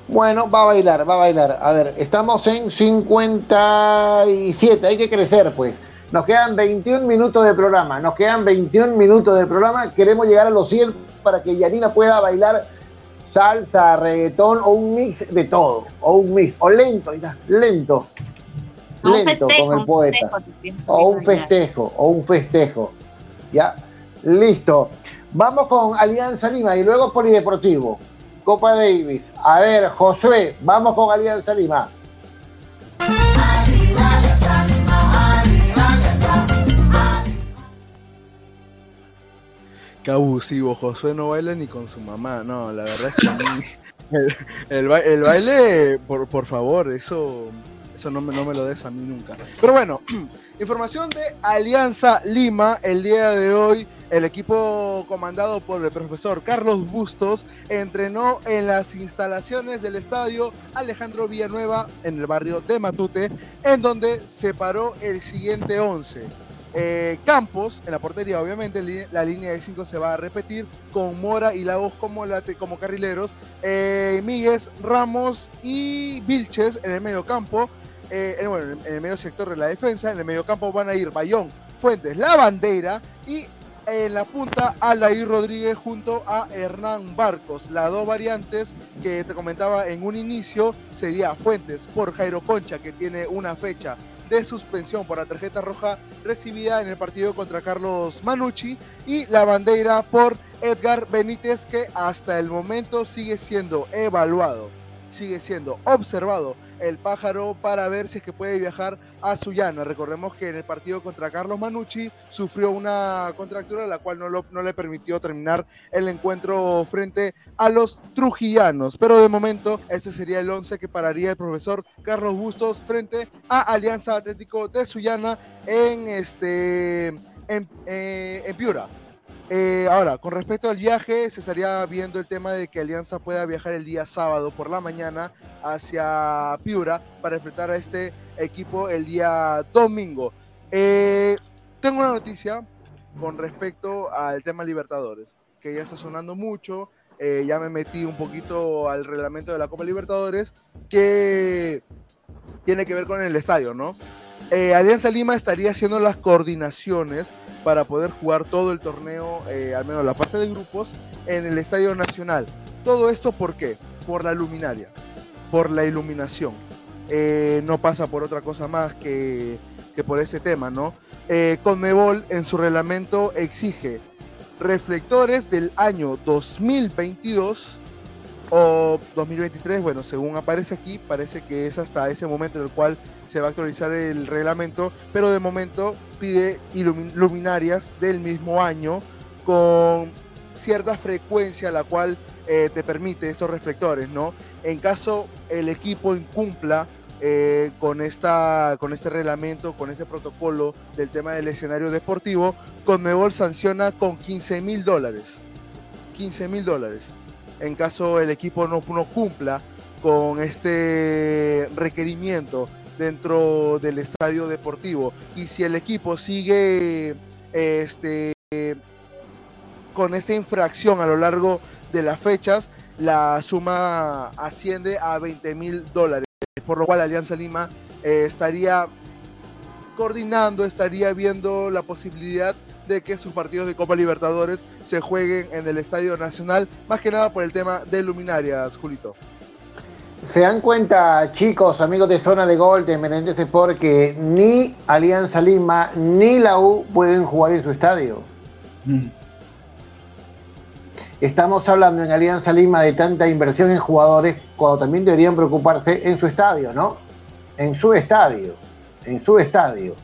Bueno, va a bailar, va a bailar. A ver, estamos en 57, hay que crecer pues. Nos quedan 21 minutos de programa, nos quedan 21 minutos de programa. Queremos llegar a los 100 para que Yanina pueda bailar salsa, reggaetón o un mix de todo, o un mix, o lento, lento, lento con el poeta, o un festejo, o un festejo, ya, listo. Vamos con Alianza Lima y luego Polideportivo, Copa Davis. A ver, Josué, vamos con Alianza Lima. Qué abusivo, Josué no baila ni con su mamá. No, la verdad es que el, baile, por, por favor, eso eso no me, no me lo des a mí nunca. Pero bueno, información de Alianza Lima. El día de hoy, el equipo comandado por el profesor Carlos Bustos entrenó en las instalaciones del estadio Alejandro Villanueva en el barrio de Matute, en donde se paró el siguiente 11. Eh, Campos, en la portería, obviamente, la línea de 5 se va a repetir con Mora y Lagos como, como carrileros, eh, Míguez, Ramos y Vilches en el medio campo. Eh, en, el medio sector de la defensa, en el medio campo van a ir Bayón, Fuentes, La Bandera y en la punta Aldair Rodríguez junto a Hernán Barcos. Las dos variantes que te comentaba en un inicio sería Fuentes por Jairo Concha, que tiene una fecha de suspensión por la tarjeta roja recibida en el partido contra Carlos Manucci y la bandera por Edgar Benítez que hasta el momento sigue siendo evaluado, sigue siendo observado el pájaro para ver si es que puede viajar a Sullana. Recordemos que en el partido contra Carlos Manucci sufrió una contractura la cual no, le permitió terminar el encuentro frente a los trujillanos. Pero de momento este sería el 11 que pararía el profesor Carlos Bustos frente a Alianza Atlético de Sullana en, este, en, eh, en Piura. Eh, ahora, con respecto al viaje, se estaría viendo el tema de que Alianza pueda viajar el día sábado por la mañana hacia Piura para enfrentar a este equipo el día domingo. Eh, tengo una noticia con respecto al tema Libertadores, que ya está sonando mucho. Eh, ya me metí un poquito al reglamento de la Copa Libertadores, que tiene que ver con el estadio, ¿no? Alianza Lima estaría haciendo las coordinaciones para poder jugar todo el torneo, eh, al menos la fase de grupos, en el Estadio Nacional. Todo esto ¿por qué? Por la luminaria, por la iluminación. Eh, no pasa por otra cosa más que, que por ese tema, ¿no? Eh, Conmebol en su reglamento exige reflectores del año 2022 o 2023, bueno, según aparece aquí, parece que es hasta ese momento en el cual se va a actualizar el reglamento, pero de momento pide luminarias del mismo año con cierta frecuencia la cual eh, te permite estos reflectores, ¿no? En caso el equipo incumpla eh, con, esta, con este reglamento, con este protocolo del tema del escenario deportivo, Conmebol sanciona con 15 mil dólares. 15 mil dólares en caso el equipo no, cumpla con este requerimiento dentro del estadio deportivo. Y si el equipo sigue este, con esta infracción a lo largo de las fechas, la suma asciende a 20 mil dólares, por lo cual Alianza Lima eh, estaría coordinando, estaría viendo la posibilidad de que sus partidos de Copa Libertadores se jueguen en el Estadio Nacional, más que nada por el tema de luminarias, Julito. Se dan cuenta, chicos, amigos de Zona de Gol de Menéndez Sport, que ni Alianza Lima ni la U pueden jugar en su estadio. Mm. Estamos hablando en Alianza Lima de tanta inversión en jugadores cuando también deberían preocuparse en su estadio, ¿no? En su estadio, en su estadio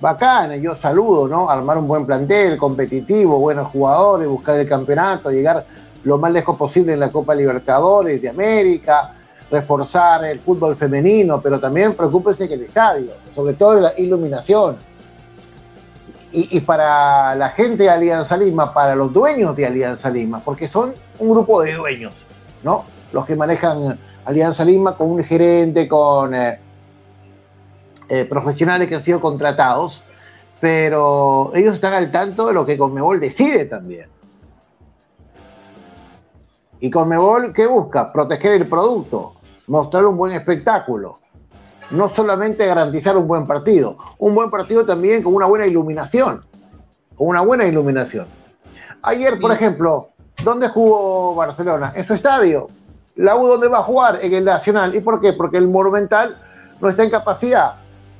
bacana, yo saludo, ¿no? Armar un buen plantel, competitivo, buenos jugadores, buscar el campeonato, llegar lo más lejos posible en la Copa Libertadores de América, reforzar el fútbol femenino, pero también preocúpese que el estadio, sobre todo la iluminación. Y, y, para la gente de Alianza Lima, para los dueños de Alianza Lima, porque son un grupo de dueños, ¿no? Los que manejan Alianza Lima con un gerente, con... Eh, eh, profesionales que han sido contratados, pero ellos están al tanto de lo que Conmebol decide también. Y Conmebol, ¿qué busca? Proteger el producto, mostrar un buen espectáculo. No solamente garantizar un buen partido, un buen partido también con una buena iluminación. Con una buena iluminación. Ayer, por ejemplo, ¿dónde jugó Barcelona? En su estadio. ¿La U dónde va a jugar? En el Nacional. ¿Y por qué? Porque el Monumental no está en capacidad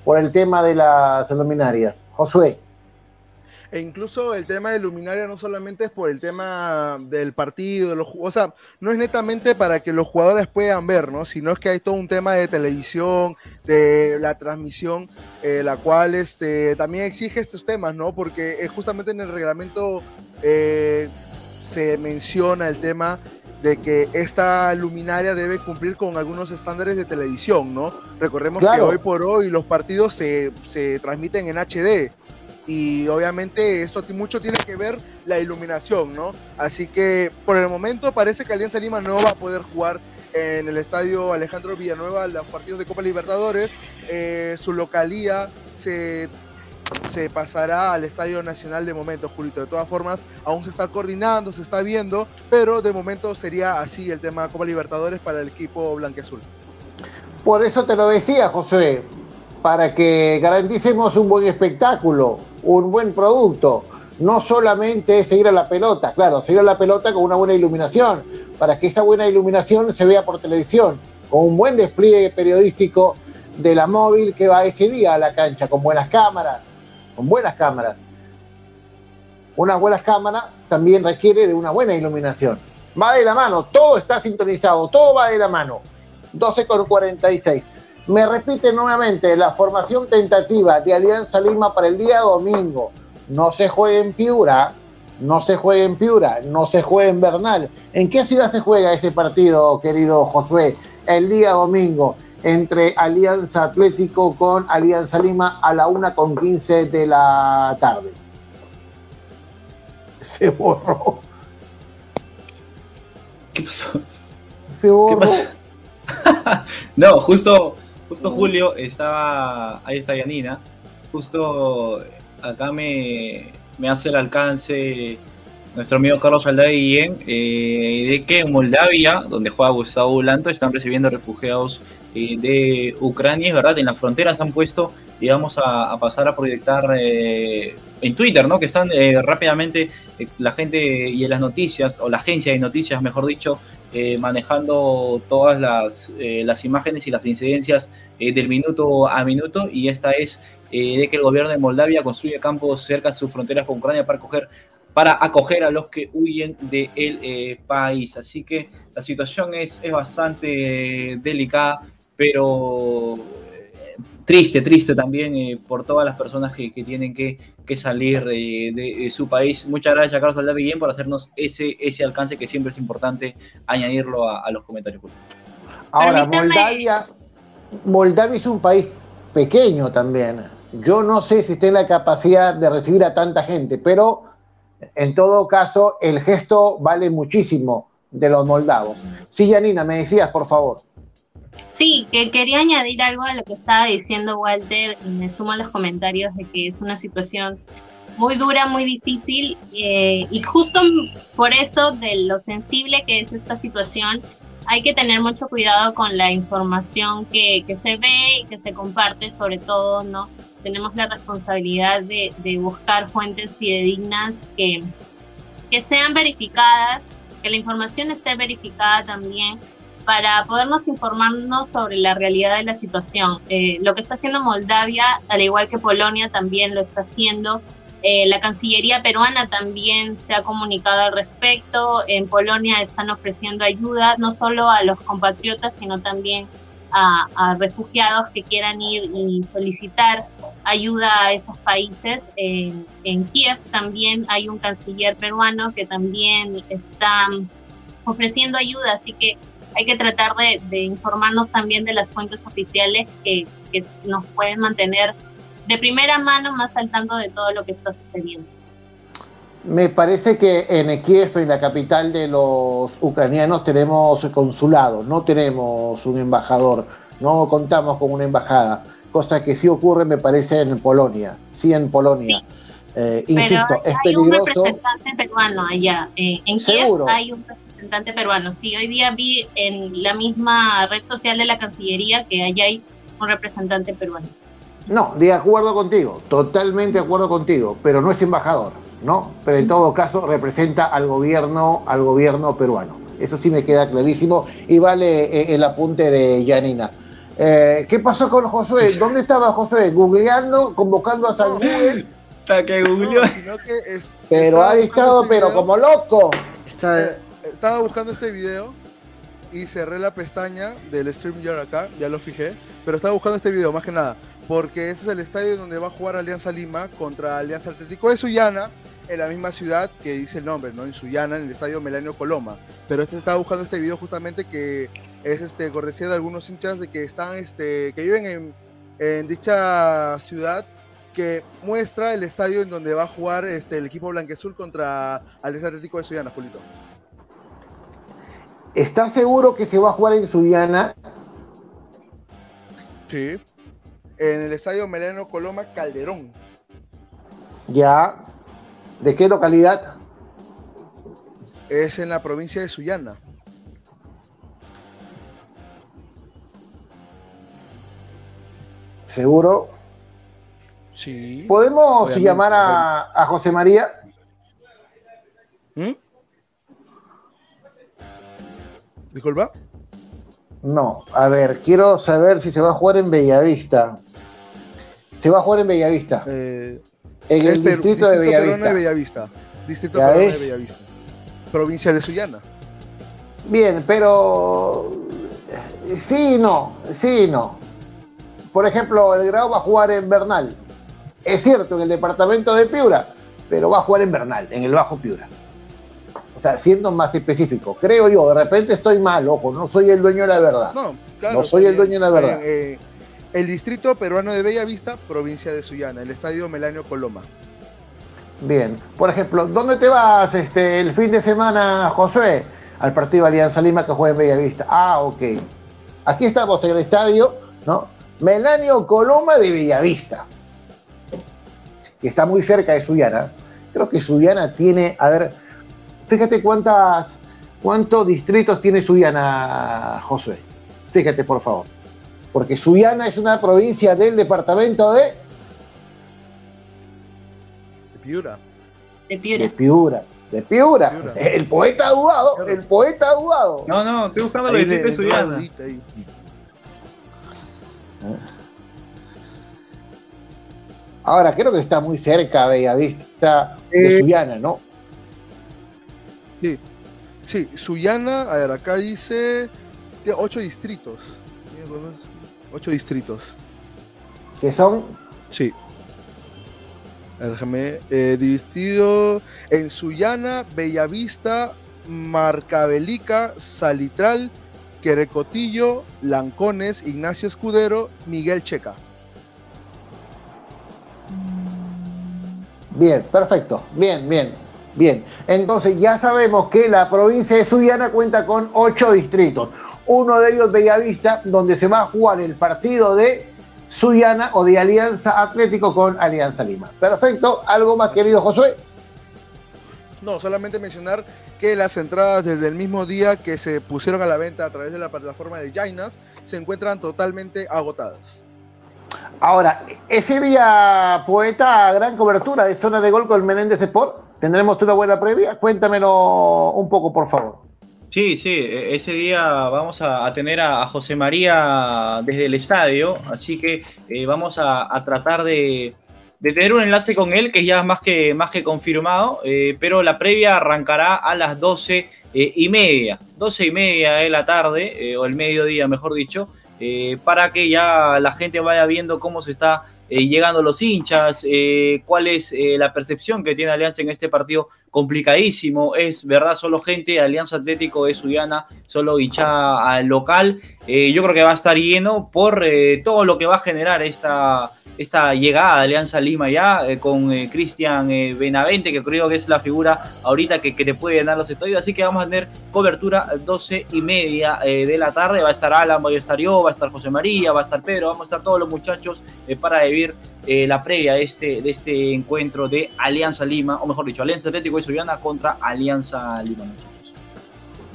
por el tema de las luminarias. Josué. E incluso el tema de luminaria no solamente es por el tema del partido, de los, o sea, no es netamente para que los jugadores puedan ver, ¿no? Sino es que hay todo un tema de televisión, de la transmisión, eh, la cual este, también exige estos temas, ¿no? Porque es justamente en el reglamento eh, se menciona el tema de que esta luminaria debe cumplir con algunos estándares de televisión, ¿no? Recordemos que hoy por hoy los partidos se, se, transmiten en HD y obviamente esto mucho tiene que ver la iluminación, ¿no? Así que por el momento parece que Alianza Lima no va a poder jugar en el estadio Alejandro Villanueva los partidos de Copa Libertadores. Eh, su localía se se pasará al Estadio Nacional de momento, Julito. De todas formas, aún se está coordinando, se está viendo, pero de momento sería así el tema Copa Libertadores para el equipo blanqueazul. Por eso te lo decía, José, para que garanticemos un buen espectáculo, un buen producto. No solamente seguir a la pelota, claro, seguir a la pelota con una buena iluminación, para que esa buena iluminación se vea por televisión, con un buen despliegue periodístico de la móvil que va ese día a la cancha, con buenas cámaras, con buenas cámaras. Unas buenas cámaras también requiere de una buena iluminación. Va de la mano, todo está sintonizado, todo va de la mano. 12 con 46. Me repite nuevamente la formación tentativa de Alianza Lima para el día domingo. No se juega en Piura, no se juega en Piura, no se juega en Bernal. ¿En qué ciudad se juega ese partido, querido Josué? El día domingo entre Alianza Atlético con Alianza Lima a la una con 15 de la tarde. Se borró. ¿Qué pasó? Se borró. ¿Qué pasó? no, justo, justo Julio estaba. Ahí está Yanina. Justo acá me, me hace el alcance nuestro amigo Carlos Aldade Guillén, eh, de que en Moldavia, donde juega Gustavo Bulanto, están recibiendo refugiados eh, de Ucrania, verdad, en las fronteras han puesto, y vamos a, pasar a proyectar eh, en Twitter, ¿no? Que están eh, rápidamente la gente y en las noticias, o la agencia de noticias, mejor dicho, manejando todas las, las, imágenes y las incidencias del minuto a minuto, y esta es de que el gobierno de Moldavia construye campos cerca de sus fronteras con Ucrania para para acoger a los que huyen del país. Así que la situación es, es bastante delicada pero eh, triste, triste también eh, por todas las personas que, tienen que, salir eh, de, su país. Muchas gracias, Carlos Aldaviguien, por hacernos ese, ese alcance que siempre es importante añadirlo a, los comentarios. Ahora, Moldavia, Moldavia es un país pequeño también. Yo no sé si tiene la capacidad de recibir a tanta gente, pero en todo caso el gesto vale muchísimo de los moldavos. Sí, Janina, me decías, por favor. Sí, que quería añadir algo a lo que estaba diciendo Walter y me sumo a los comentarios de que es una situación muy dura, muy difícil eh, y justo por eso de lo sensible que es esta situación hay que tener mucho cuidado con la información que, que se ve y que se comparte sobre todo, ¿no? Tenemos la responsabilidad de, de buscar fuentes fidedignas que, que sean verificadas, que la información esté verificada también para podernos informarnos sobre la realidad de la situación. Eh, lo que está haciendo Moldavia, al igual que Polonia, también lo está haciendo. Eh, la Cancillería peruana también se ha comunicado al respecto. En Polonia están ofreciendo ayuda no solo a los compatriotas, sino también a, refugiados que quieran ir y solicitar ayuda a esos países. En, en Kiev también hay un canciller peruano que también está ofreciendo ayuda, así que hay que tratar de, informarnos también de las fuentes oficiales que, nos pueden mantener de primera mano más al tanto de todo lo que está sucediendo. Me parece que en Kiev, en la capital de los ucranianos, tenemos consulado, no tenemos un embajador, no contamos con una embajada, cosa que sí ocurre, me parece, en Polonia, sí en Polonia. Eh, insisto, es peligroso. Hay un representante peruano allá. Eh, en Kiev hay un representante peruano. Sí, hoy día vi en la misma red social de la Cancillería que allá hay un representante peruano. No, de acuerdo contigo, totalmente de acuerdo contigo, pero no es embajador, ¿no? Pero en todo caso representa al gobierno, al gobierno peruano. Eso sí me queda clarísimo y vale eh, el apunte de Yanina. Eh, ¿Qué pasó con Josué? ¿Dónde estaba Josué? Googleando, convocando a San Google Hasta que googleó. pero ha estado, pero como loco. Eh, estaba buscando este video y cerré la pestaña del StreamYard acá, ya lo fijé, pero estaba buscando este video más que nada, porque ese es el estadio donde va a jugar Alianza Lima contra Alianza Atlético de Sullana, en la misma ciudad que dice el nombre, ¿no? En Sullana, en el estadio Melanio Coloma. Pero este estaba buscando este video justamente que es este corresponde de algunos hinchas de que están este que viven en, en dicha ciudad que muestra el estadio en donde va a jugar este, el equipo blanqueazul contra Alianza Atlético de Sullana, Julito. ¿Estás seguro que se va a jugar en Sudiana? Sí. En el estadio Meleno Coloma Calderón. Ya. ¿De qué localidad? Es en la provincia de Sullana. ¿Seguro? Sí. ¿Podemos llamar a, José María? ¿Mm? Disculpa. No, a ver, quiero saber si se va a jugar en Bellavista. Se va a jugar en Bellavista. Eh, en el distrito, de Bellavista. de Bellavista. Distrito de Bellavista. Provincia de Sullana. Bien, pero sí no, sí no. Por ejemplo, el Grau va a jugar en Bernal. Es cierto, en el departamento de Piura, pero va a jugar en Bernal, en el Bajo Piura. O sea, siendo más específico, creo yo, de repente estoy mal, ojo, no soy el dueño de la verdad. No, claro. No soy el dueño de la verdad. Eh, el distrito peruano de Bellavista, provincia de Sullana, el estadio Melanio Coloma. Bien, por ejemplo, ¿dónde te vas este, el fin de semana, Josué? Al partido Alianza Lima que juega en Bellavista. Ah, ok. Aquí estamos en el estadio, ¿no? Melanio Coloma de Bellavista. Que está muy cerca de Sullana. Creo que Sullana tiene, a ver, Fíjate cuántas, cuántos distritos tiene Sullana, Josué. Fíjate, por favor. Porque Sullana es una provincia del departamento de... De Piura. De Piura. De Piura. De Piura. El poeta ha dudado. El poeta ha dudado. No, no, estoy buscando los distritos de Sullana. Ahora, creo que está muy cerca Bellavista de eh, Sullana, ¿no? Sí, sí, Sullana, a ver, acá dice tiene ocho distritos. Ocho distritos. ¿Qué son? Sí. Déjame, eh, dividido en Sullana, Bellavista, Marcabelica, Salitral, Querecotillo, Lancones, Ignacio Escudero, Miguel Checa. Bien, perfecto. Bien, bien. Bien, entonces ya sabemos que la provincia de Sudiana cuenta con ocho distritos. Uno de ellos Bellavista, donde se va a jugar el partido de Sudiana o de Alianza Atlético con Alianza Lima. Perfecto, ¿algo más querido Josué? No, solamente mencionar que las entradas desde el mismo día que se pusieron a la venta a través de la plataforma de Jainas se encuentran totalmente agotadas. Ahora, ese día, poeta, gran cobertura de zona de gol con Menéndez Sport. ¿Tendremos una buena previa? Cuéntamelo un poco, por favor. Sí, sí, e-, ese día vamos a, tener a, José María desde el estadio, así que eh, vamos a, tratar de, tener un enlace con él, que ya es más que, más que confirmado, eh, pero la previa arrancará a las doce eh, y media, doce y media de la tarde, o el mediodía, mejor dicho, para que ya la gente vaya viendo cómo se está eh, llegando los hinchas, eh, cuál es eh, la percepción que tiene Alianza en este partido complicadísimo, es verdad, solo gente, Alianza Atlético de Suyana, solo hinchada local, yo creo que va a estar lleno por todo lo que va a generar esta, esta llegada de Alianza Lima ya eh, con eh, Cristian eh, Benavente, que creo que es la figura ahorita que, que, te puede ganar los estadios. Así que vamos a tener cobertura 12 y media de la tarde. Va a estar Alan, va a estar yo, va a estar José María, va a estar Pedro, vamos a estar todos los muchachos para vivir la previa de este, de este encuentro de Alianza Lima, o mejor dicho, Alianza Atlético y Suyana contra Alianza Lima,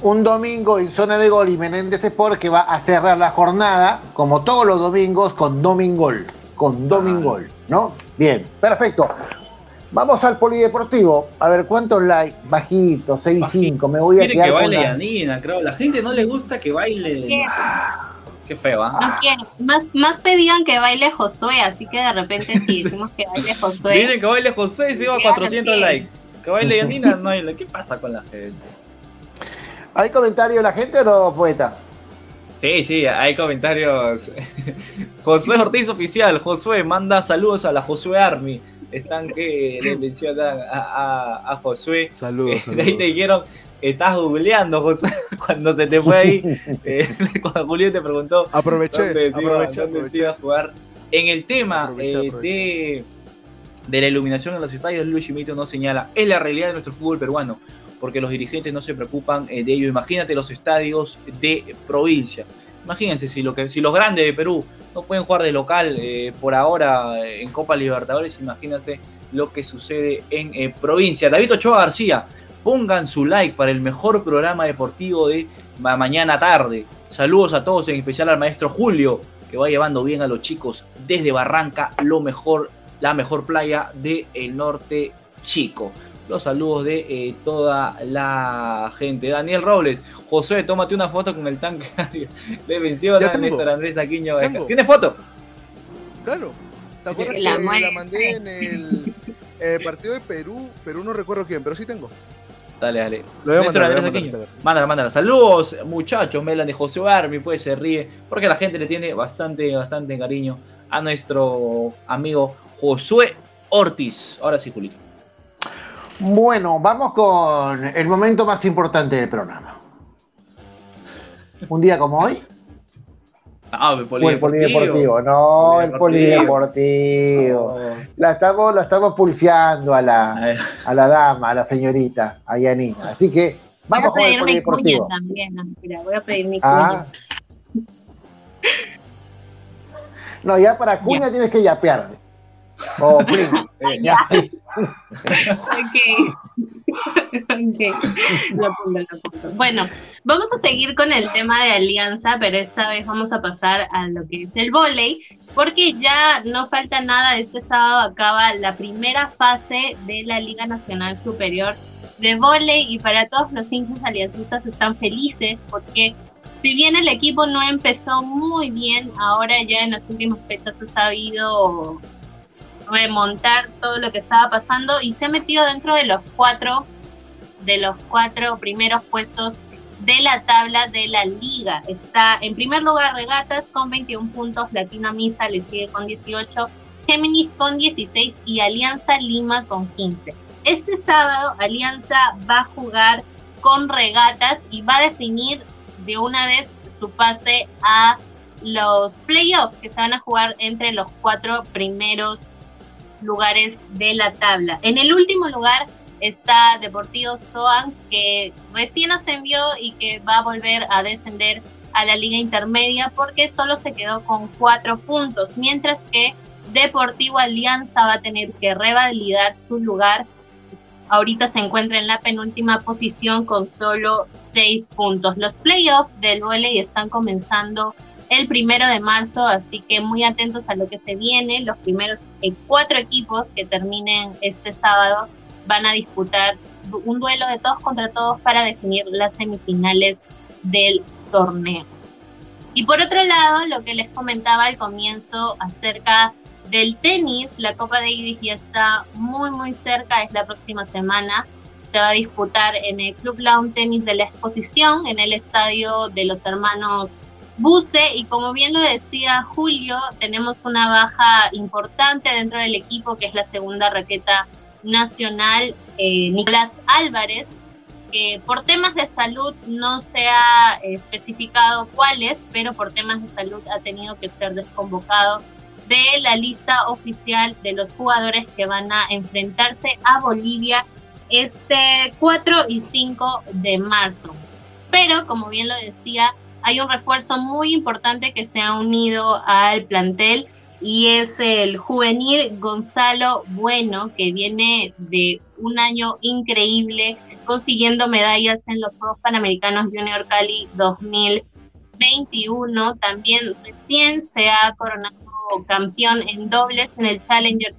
un domingo en zona de gol y Menéndez Sport que va a cerrar la jornada, como todos los domingos, con Domingol con Domingol, ¿no? Bien, perfecto. Vamos al polideportivo. A ver cuántos likes. Bajito, 6-5. Me voy a quedar que baile Yanina, creo. La gente no le gusta que baile. Qué feo, ¿ah? No quiero. Más, más pedían que baile Josué, así que de repente si decimos que baile Josué. Dicen que baile Josué y se iba a 400 likes. Que baile Yanina, no hay. ¿Qué pasa con la gente? ¿Hay comentario de la gente o no, poeta? Sí, sí, hay comentarios. Josué Ortiz Oficial, Josué manda saludos a la Josué Army. Están que le mencionan a, a, a Josué. Saludos. De ahí te dijeron, estás googleando, Josué, cuando se te fue ahí. eh, cuando Julio te preguntó Aproveché, dónde, se iba, aproveché, dónde aproveché. iba a jugar. En el tema Aproveché, eh, aproveché. de, de la iluminación en los estadios, Luis Chimito nos señala, es la realidad de nuestro fútbol peruano, porque los dirigentes no se preocupan eh, de ello. Imagínate los estadios de provincia. Imagínense si, lo los grandes de Perú no pueden jugar de local eh, por ahora eh, en Copa Libertadores, imagínate lo que sucede en provincia. David Ochoa García, pongan su like para el mejor programa deportivo de ma- mañana tarde. Saludos a todos, en especial al maestro Julio, que va llevando bien a los chicos desde Barranca, lo mejor, la mejor playa del norte chico. Los saludos de eh, toda la gente. Daniel Robles, José, tómate una foto con el tanque de venció Ya a. Néstor Andrés Aquino. Tengo. ¿Tiene foto? Claro. ¿Te acuerdas La que la mandé en el, el partido de Perú? Perú no recuerdo quién, pero sí tengo. Dale, dale. Lo voy a Néstor mandar, Andrés Aquino. Mándala, mándala. Saludos, muchachos. Melan de José Armi, pues se ríe. Porque la gente le tiene bastante, bastante cariño a nuestro amigo Josué Ortiz. Ahora sí, Julito. Bueno, vamos con el momento más importante del programa. Un día como hoy, Ah, el polideportivo. No, el Polideportivo. La estamos, la estamos pulseando a la, Ay, a la dama, a la señorita, a Yanina. Así que Voy a vamos con el pedir mi cuña también. no, Mira, voy a pedir mi cuña. Ah. No, ya para cuña tienes que yapearle. O primo. eh, Ya. Ok. Ok. Bueno, vamos a seguir con el tema de alianza, pero esta vez vamos a pasar a lo que es el vóley, porque ya no falta nada. Este sábado acaba la primera fase de la Liga Nacional Superior de Vóley y para todos los hinchas aliancistas están felices porque si bien el equipo no empezó muy bien, ahora ya en las últimas fechas ha sabido remontar todo lo que estaba pasando y se ha metido dentro de los cuatro de los cuatro primeros puestos de la tabla de la liga. Está en primer lugar Regatas con 21 puntos, Latina Misa le sigue con 18, Géminis con 16 y Alianza Lima con 15. Este sábado Alianza va a jugar con Regatas y va a definir de una vez su pase a los playoffs que se van a jugar entre los cuatro primeros lugares de la tabla. En el último lugar está Deportivo Soan, que recién ascendió y que va a volver a descender a la liga intermedia porque solo se quedó con cuatro puntos, mientras que Deportivo Alianza va a tener que revalidar su lugar. Ahorita se encuentra en la penúltima posición con solo seis puntos. Los playoffs del volley están comenzando el primero de marzo, así que muy atentos a lo que se viene. Los primeros eh, cuatro equipos que terminen este sábado van a disputar un duelo de todos contra todos para definir las semifinales del torneo. Y por otro lado, lo que les comentaba al comienzo acerca del tenis, la Copa Davis ya está muy muy cerca, es la próxima semana. Se va a disputar en el Club Lawn Tenis de la Exposición, en el estadio de los hermanos Buse y como bien lo decía Julio, tenemos una baja importante dentro del equipo que es la segunda raqueta nacional, eh, Nicolás Álvarez, que por temas de salud no se ha especificado cuáles, pero por temas de salud ha tenido que ser desconvocado de la lista oficial de los jugadores que van a enfrentarse a Bolivia este 4 y 5 de marzo. Pero, como bien lo decía, hay un refuerzo muy importante que se ha unido al plantel y es el juvenil Gonzalo Bueno, que viene de un año increíble consiguiendo medallas en los Juegos Panamericanos Junior Cali 2021. También recién se ha coronado campeón en dobles en el Challenger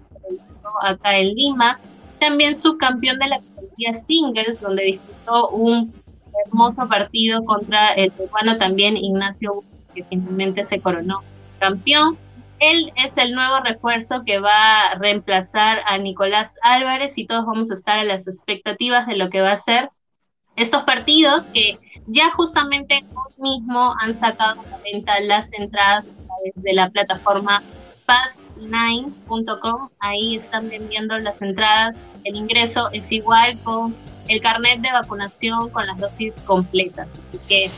acá en Lima. También subcampeón de la categoría singles, donde disputó un hermoso partido contra el peruano también Ignacio que finalmente se coronó campeón. Él es el nuevo refuerzo que va a reemplazar a Nicolás Álvarez y todos vamos a estar a las expectativas de lo que va a ser estos partidos que ya justamente hoy mismo han sacado a la venta las entradas desde la plataforma pass9.com. Ahí están vendiendo las entradas. El ingreso es igual con el carnet de vacunación con las dosis completas. Así que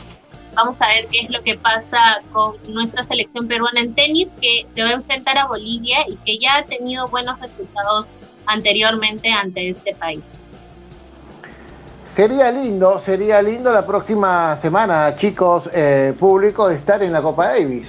vamos a ver qué es lo que pasa con nuestra selección peruana en tenis, que se va a enfrentar a Bolivia y que ya ha tenido buenos resultados anteriormente ante este país. Sería lindo, sería lindo la próxima semana, chicos, eh, público, estar en la Copa Davis.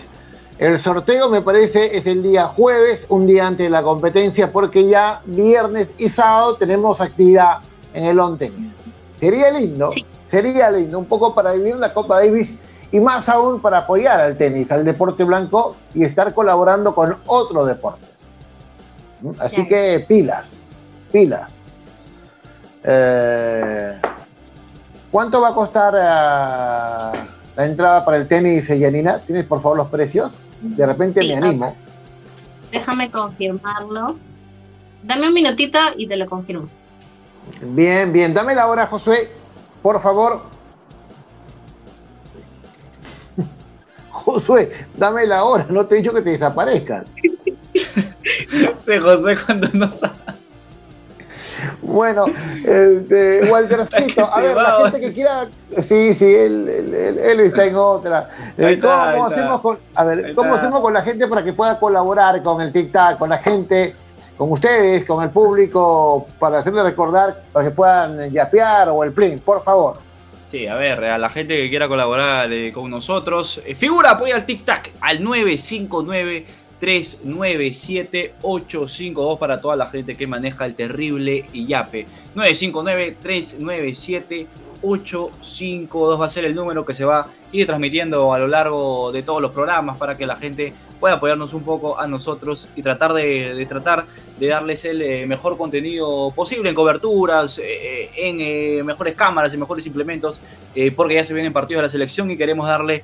El sorteo me parece es el día jueves, un día antes de la competencia, porque ya viernes y sábado tenemos actividad en el on tenis. Sería lindo, sería lindo, un poco para vivir la Copa Davis y más aún para apoyar al tenis, al deporte blanco y estar colaborando con otros deportes. Así que pilas, pilas. Eh, ¿Cuánto va a costar uh, la entrada para el tenis, Yanina? ¿Tienes por favor los precios? De repente me animo. Déjame confirmarlo. Dame un minutito y te lo confirmo. Bien, bien. Dame la hora, Josué, por favor. Josué, dame la hora. No te he dicho que te desaparezcas. sí, José, cuando no sabe. Bueno, este, Waltercito, a ver, la gente que quiera, sí, sí, él, él, está en otra. Eh, ¿Cómo, hacemos con, a ver, ¿cómo hacemos con la gente para que pueda colaborar con el TikTok, con la gente, con ustedes, con el público, para hacerle recordar, para que puedan yapear o el plin, por favor? Sí, a ver, a la gente que quiera colaborar eh, con nosotros, eh, figura apoya al TikTok al 959 397-852 para toda la gente que maneja el terrible Iyape. 959-397-852 va a ser el número que se va a ir transmitiendo a lo largo de todos los programas para que la gente pueda apoyarnos un poco a nosotros y tratar de, tratar de darles el eh, mejor contenido posible en coberturas, eh, eh, en mejores cámaras, en mejores implementos, porque ya se vienen partidos de la selección y queremos darle,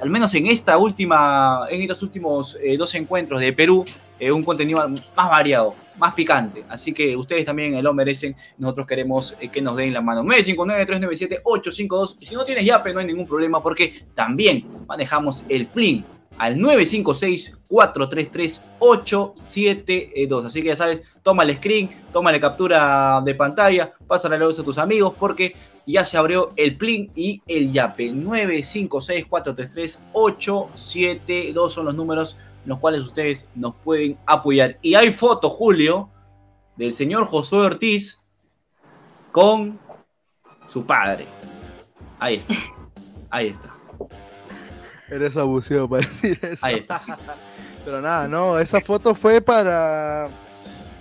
al menos en esta última, en estos últimos dos encuentros de Perú, un contenido más variado, más picante. Así que ustedes también lo merecen. Nosotros queremos que nos den la mano. 959-397-852. Si no tienes YAPE, no hay ningún problema porque también manejamos el PLIN al 956-433-872. Así que ya sabes, toma el screen, toma la captura de pantalla, pásale la voz a tus amigos porque ya se abrió el plin y el yape. 956-433-872 son los números en los cuales ustedes nos pueden apoyar. Y hay foto, Julio, del señor Josué Ortiz con su padre. Ahí está. Ahí está. Eres abusivo para decir eso. Pero nada, no, esa foto fue para.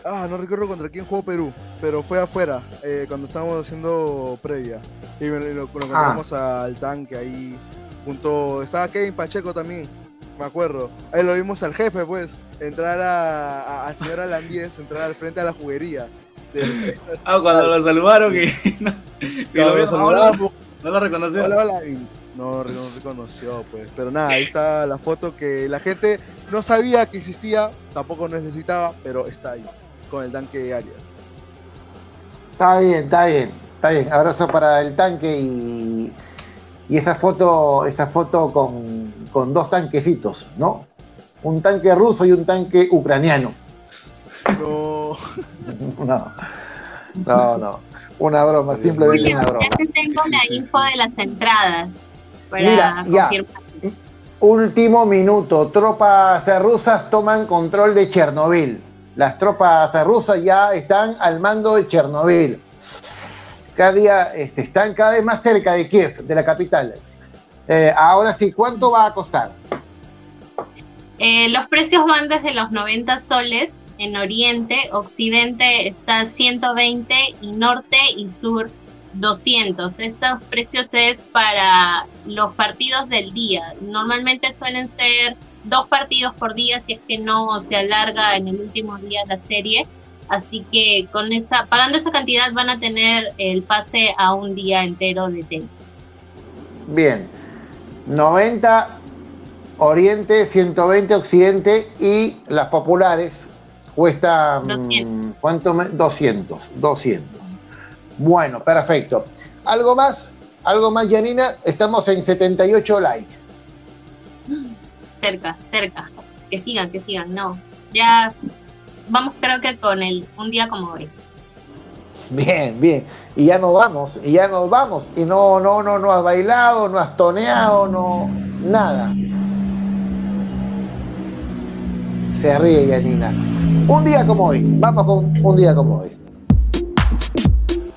Ah, no recuerdo contra quién jugó Perú, pero fue afuera, eh, cuando estábamos haciendo previa. Y lo, lo, ah. al tanque ahí, junto. Estaba Kevin Pacheco también, me acuerdo. Ahí lo vimos al jefe, pues, entrar a, a, señora Landies, entrar al frente a la juguería. ah, cuando lo saludaron y. no, lo, no lo reconoció. Hola, hola, no, reconoció, pues. Pero nada, ahí está la foto que la gente no sabía que existía, tampoco necesitaba, pero está ahí, con el tanque Arias. Está bien, está bien, está bien. Abrazo para el tanque y, y esa foto, esa foto con, con dos tanquecitos, ¿no? Un tanque ruso y un tanque ucraniano. No. no, no, no. Una broma, simplemente una broma. Ya tengo la info de las entradas. Mira, ya. Último minuto. Tropas rusas toman control de Chernobyl. Las tropas rusas ya están al mando de Chernobyl. Cada día este, están cada vez más cerca de Kiev, de la capital. Eh, ahora sí, ¿cuánto va a costar? Eh, los precios van desde los 90 soles en Oriente, Occidente está 120 y Norte y Sur 200. Esos precios es para los partidos del día. Normalmente suelen ser dos partidos por día si es que no se alarga en el último día la serie. Así que con esa, pagando esa cantidad van a tener el pase a un día entero de tenis. Bien, 90 Oriente 120, Occidente y las populares cuestan 200. ¿cuánto? me- 200, 200. Bueno, perfecto. ¿Algo más? ¿Algo más, Janina? Estamos en 78 likes. Cerca, cerca. Que sigan, que sigan. No. Ya vamos creo que con el un día como hoy. Bien, bien. Y ya nos vamos, y ya nos vamos. Y no, no, no, no has bailado, no has toneado, no, nada. Se ríe Janina. Un día como hoy, vamos con un día como hoy.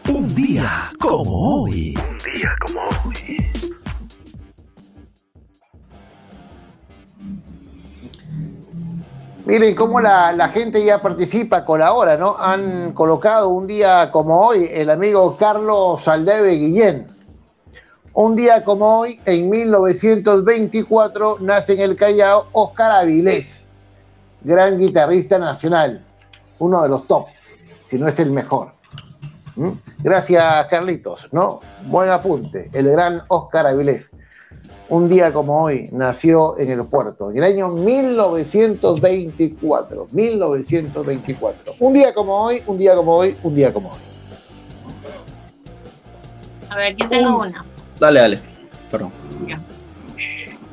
Un día como hoy. Miren cómo la, la gente ya participa, colabora, ¿no? Han colocado un día como hoy el amigo Carlos Saldeve Guillén. Un día como hoy, en 1924, nace en el Callao Oscar Avilés, gran guitarrista nacional, uno de los top, si no es el mejor. ¿Mm? Gracias, Carlitos, ¿no? Buen apunte, el gran Oscar Avilés. Un día como hoy nació en el puerto, en el año 1924. 1924. Un día como hoy, un día como hoy, un día como hoy. A ver, yo tengo una. Dale, dale. Perdón.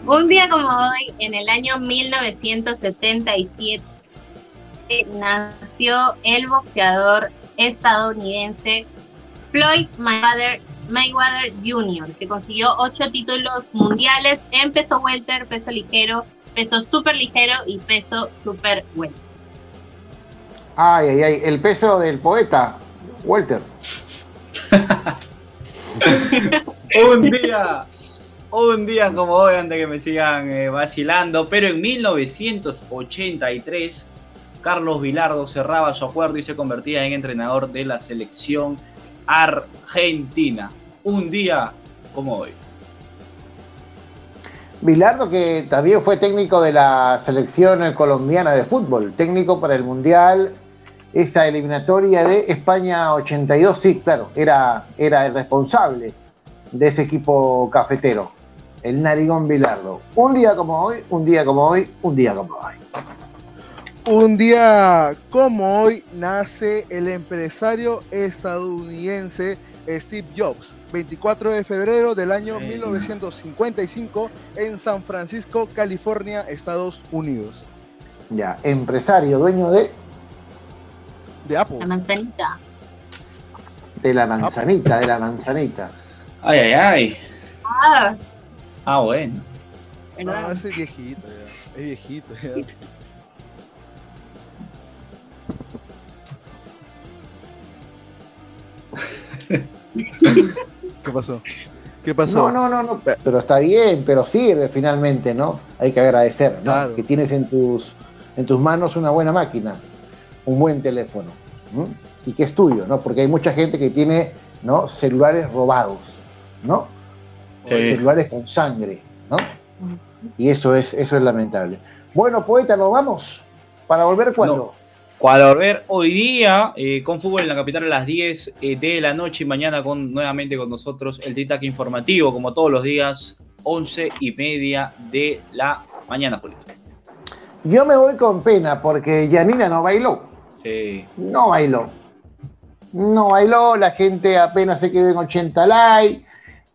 Un día como hoy, en el año 1977, nació el boxeador estadounidense Floyd Mayweather, Mayweather Jr., que consiguió ocho títulos mundiales en peso welter, peso ligero, peso super ligero y peso super welter. Ay, ay, ay, el peso del poeta, Walter. Un día, un día como hoy, antes que me sigan eh, vacilando, pero en 1983, Carlos Vilardo cerraba su acuerdo y se convertía en entrenador de la selección argentina. Un día como hoy. Bilardo, que también fue técnico de la selección colombiana de fútbol, técnico para el Mundial, esa eliminatoria de España 82, sí, claro, era, era el responsable de ese equipo cafetero, el Narigón Bilardo. Un día como hoy, un día como hoy, un día como hoy. Un día como hoy nace el empresario estadounidense Steve Jobs, 24 de febrero del año Sí. 1955 en San Francisco, California, Estados Unidos. Ya, empresario, dueño de, De Apple. La manzanita. de la manzanita, de la manzanita. Ay, ay, ay. Ah, Ah, bueno. No, ese es viejito, ya. Es viejito, ya. ¿Qué pasó? ¿Qué pasó? No, no, no, no, pero está bien, pero sirve finalmente, ¿no? Hay que agradecer, ¿no? Claro. Que tienes en tus, en tus manos una buena máquina, un buen teléfono, ¿m? y que es tuyo, ¿no? Porque hay mucha gente que tiene, ¿no? Celulares robados, ¿no? O Sí. celulares con sangre, ¿no? Y eso es, eso es lamentable. Bueno, poeta, nos vamos. Para volver cuando. Volver hoy día eh, con fútbol en la capital a las 10 eh, de la noche y mañana con nuevamente con nosotros el Tritac informativo, como todos los días, 11 y media de la mañana, Julito. Yo me voy con pena porque Yanina no bailó. Sí. No bailó. No bailó, la gente apenas se quedó en 80 likes.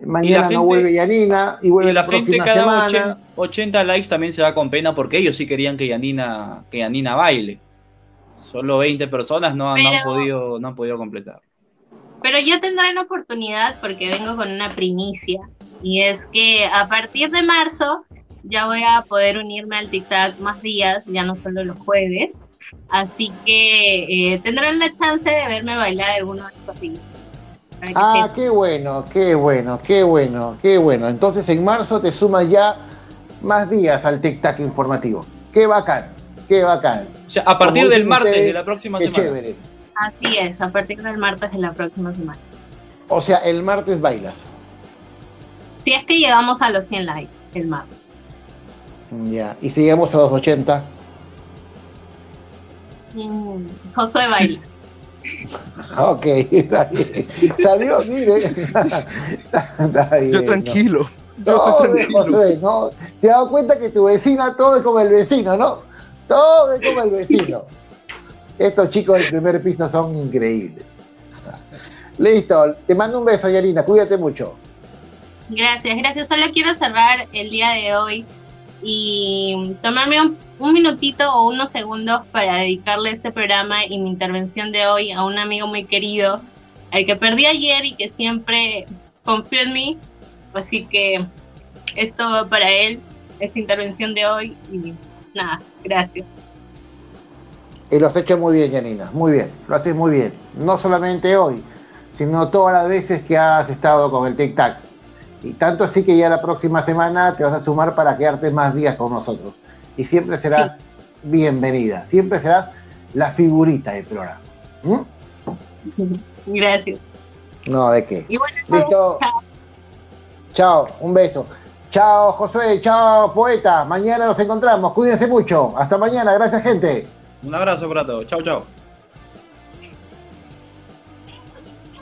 Mañana gente- no vuelve Yanina y vuelve Y la la gente próxima cada semana. 80, 80 likes también se va con pena porque ellos sí querían que Yanina, que Yanina baile. Solo 20 personas no, han- no han Pero- podido, no han podido completar. Pero ya tendrán oportunidad porque vengo con una primicia. Y es que a partir de marzo ya voy a poder unirme al TikTok más días, ya no solo los jueves. Así que eh, tendrán la chance de verme bailar alguno de estos días. Ah, qué bueno, qué bueno, qué bueno, qué bueno. Entonces en marzo te sumas ya más días al Tic Tac informativo. Qué bacán, qué bacán. O sea, a partir Como del martes ustedes, de la próxima Qué semana. chévere. Así es, a partir del martes de la próxima semana. O sea, el martes bailas. Si es que llegamos a los 100 likes el martes. Ya. Y si llegamos a los 80. Mm, Josué baila. Ok, está bien. Salió, mire. está, bien, Yo ¿no? tranquilo. Todo es Josué, ¿no? Te has dado cuenta que tu vecina todo es como el vecino, ¿no? Todo es como el vecino. Estos chicos del primer piso son increíbles. Listo, te mando un beso, Yarina, cuídate mucho. Gracias, gracias. Solo quiero cerrar el día de hoy y tomarme un, minutito o unos segundos para dedicarle este programa y mi intervención de hoy a un amigo muy querido, al que perdí ayer y que siempre confió en mí. Así que esto va para él, esta intervención de hoy nada, gracias. Y lo has hecho muy bien, Janina, muy bien, lo haces muy bien. No solamente hoy, sino todas las veces que has estado con el Tic Tac. Y tanto así que ya la próxima semana te vas a sumar para quedarte más días con nosotros. Y siempre serás sí. bienvenida, siempre serás la figurita del programa. ¿Mm? Gracias. No, ¿de qué? Bueno, Listo. Chao. chao, un beso. Chao, Josué, chao, poeta. Mañana nos encontramos. Cuídense mucho. Hasta mañana. Gracias, gente. Un abrazo para todos. Chao, chao.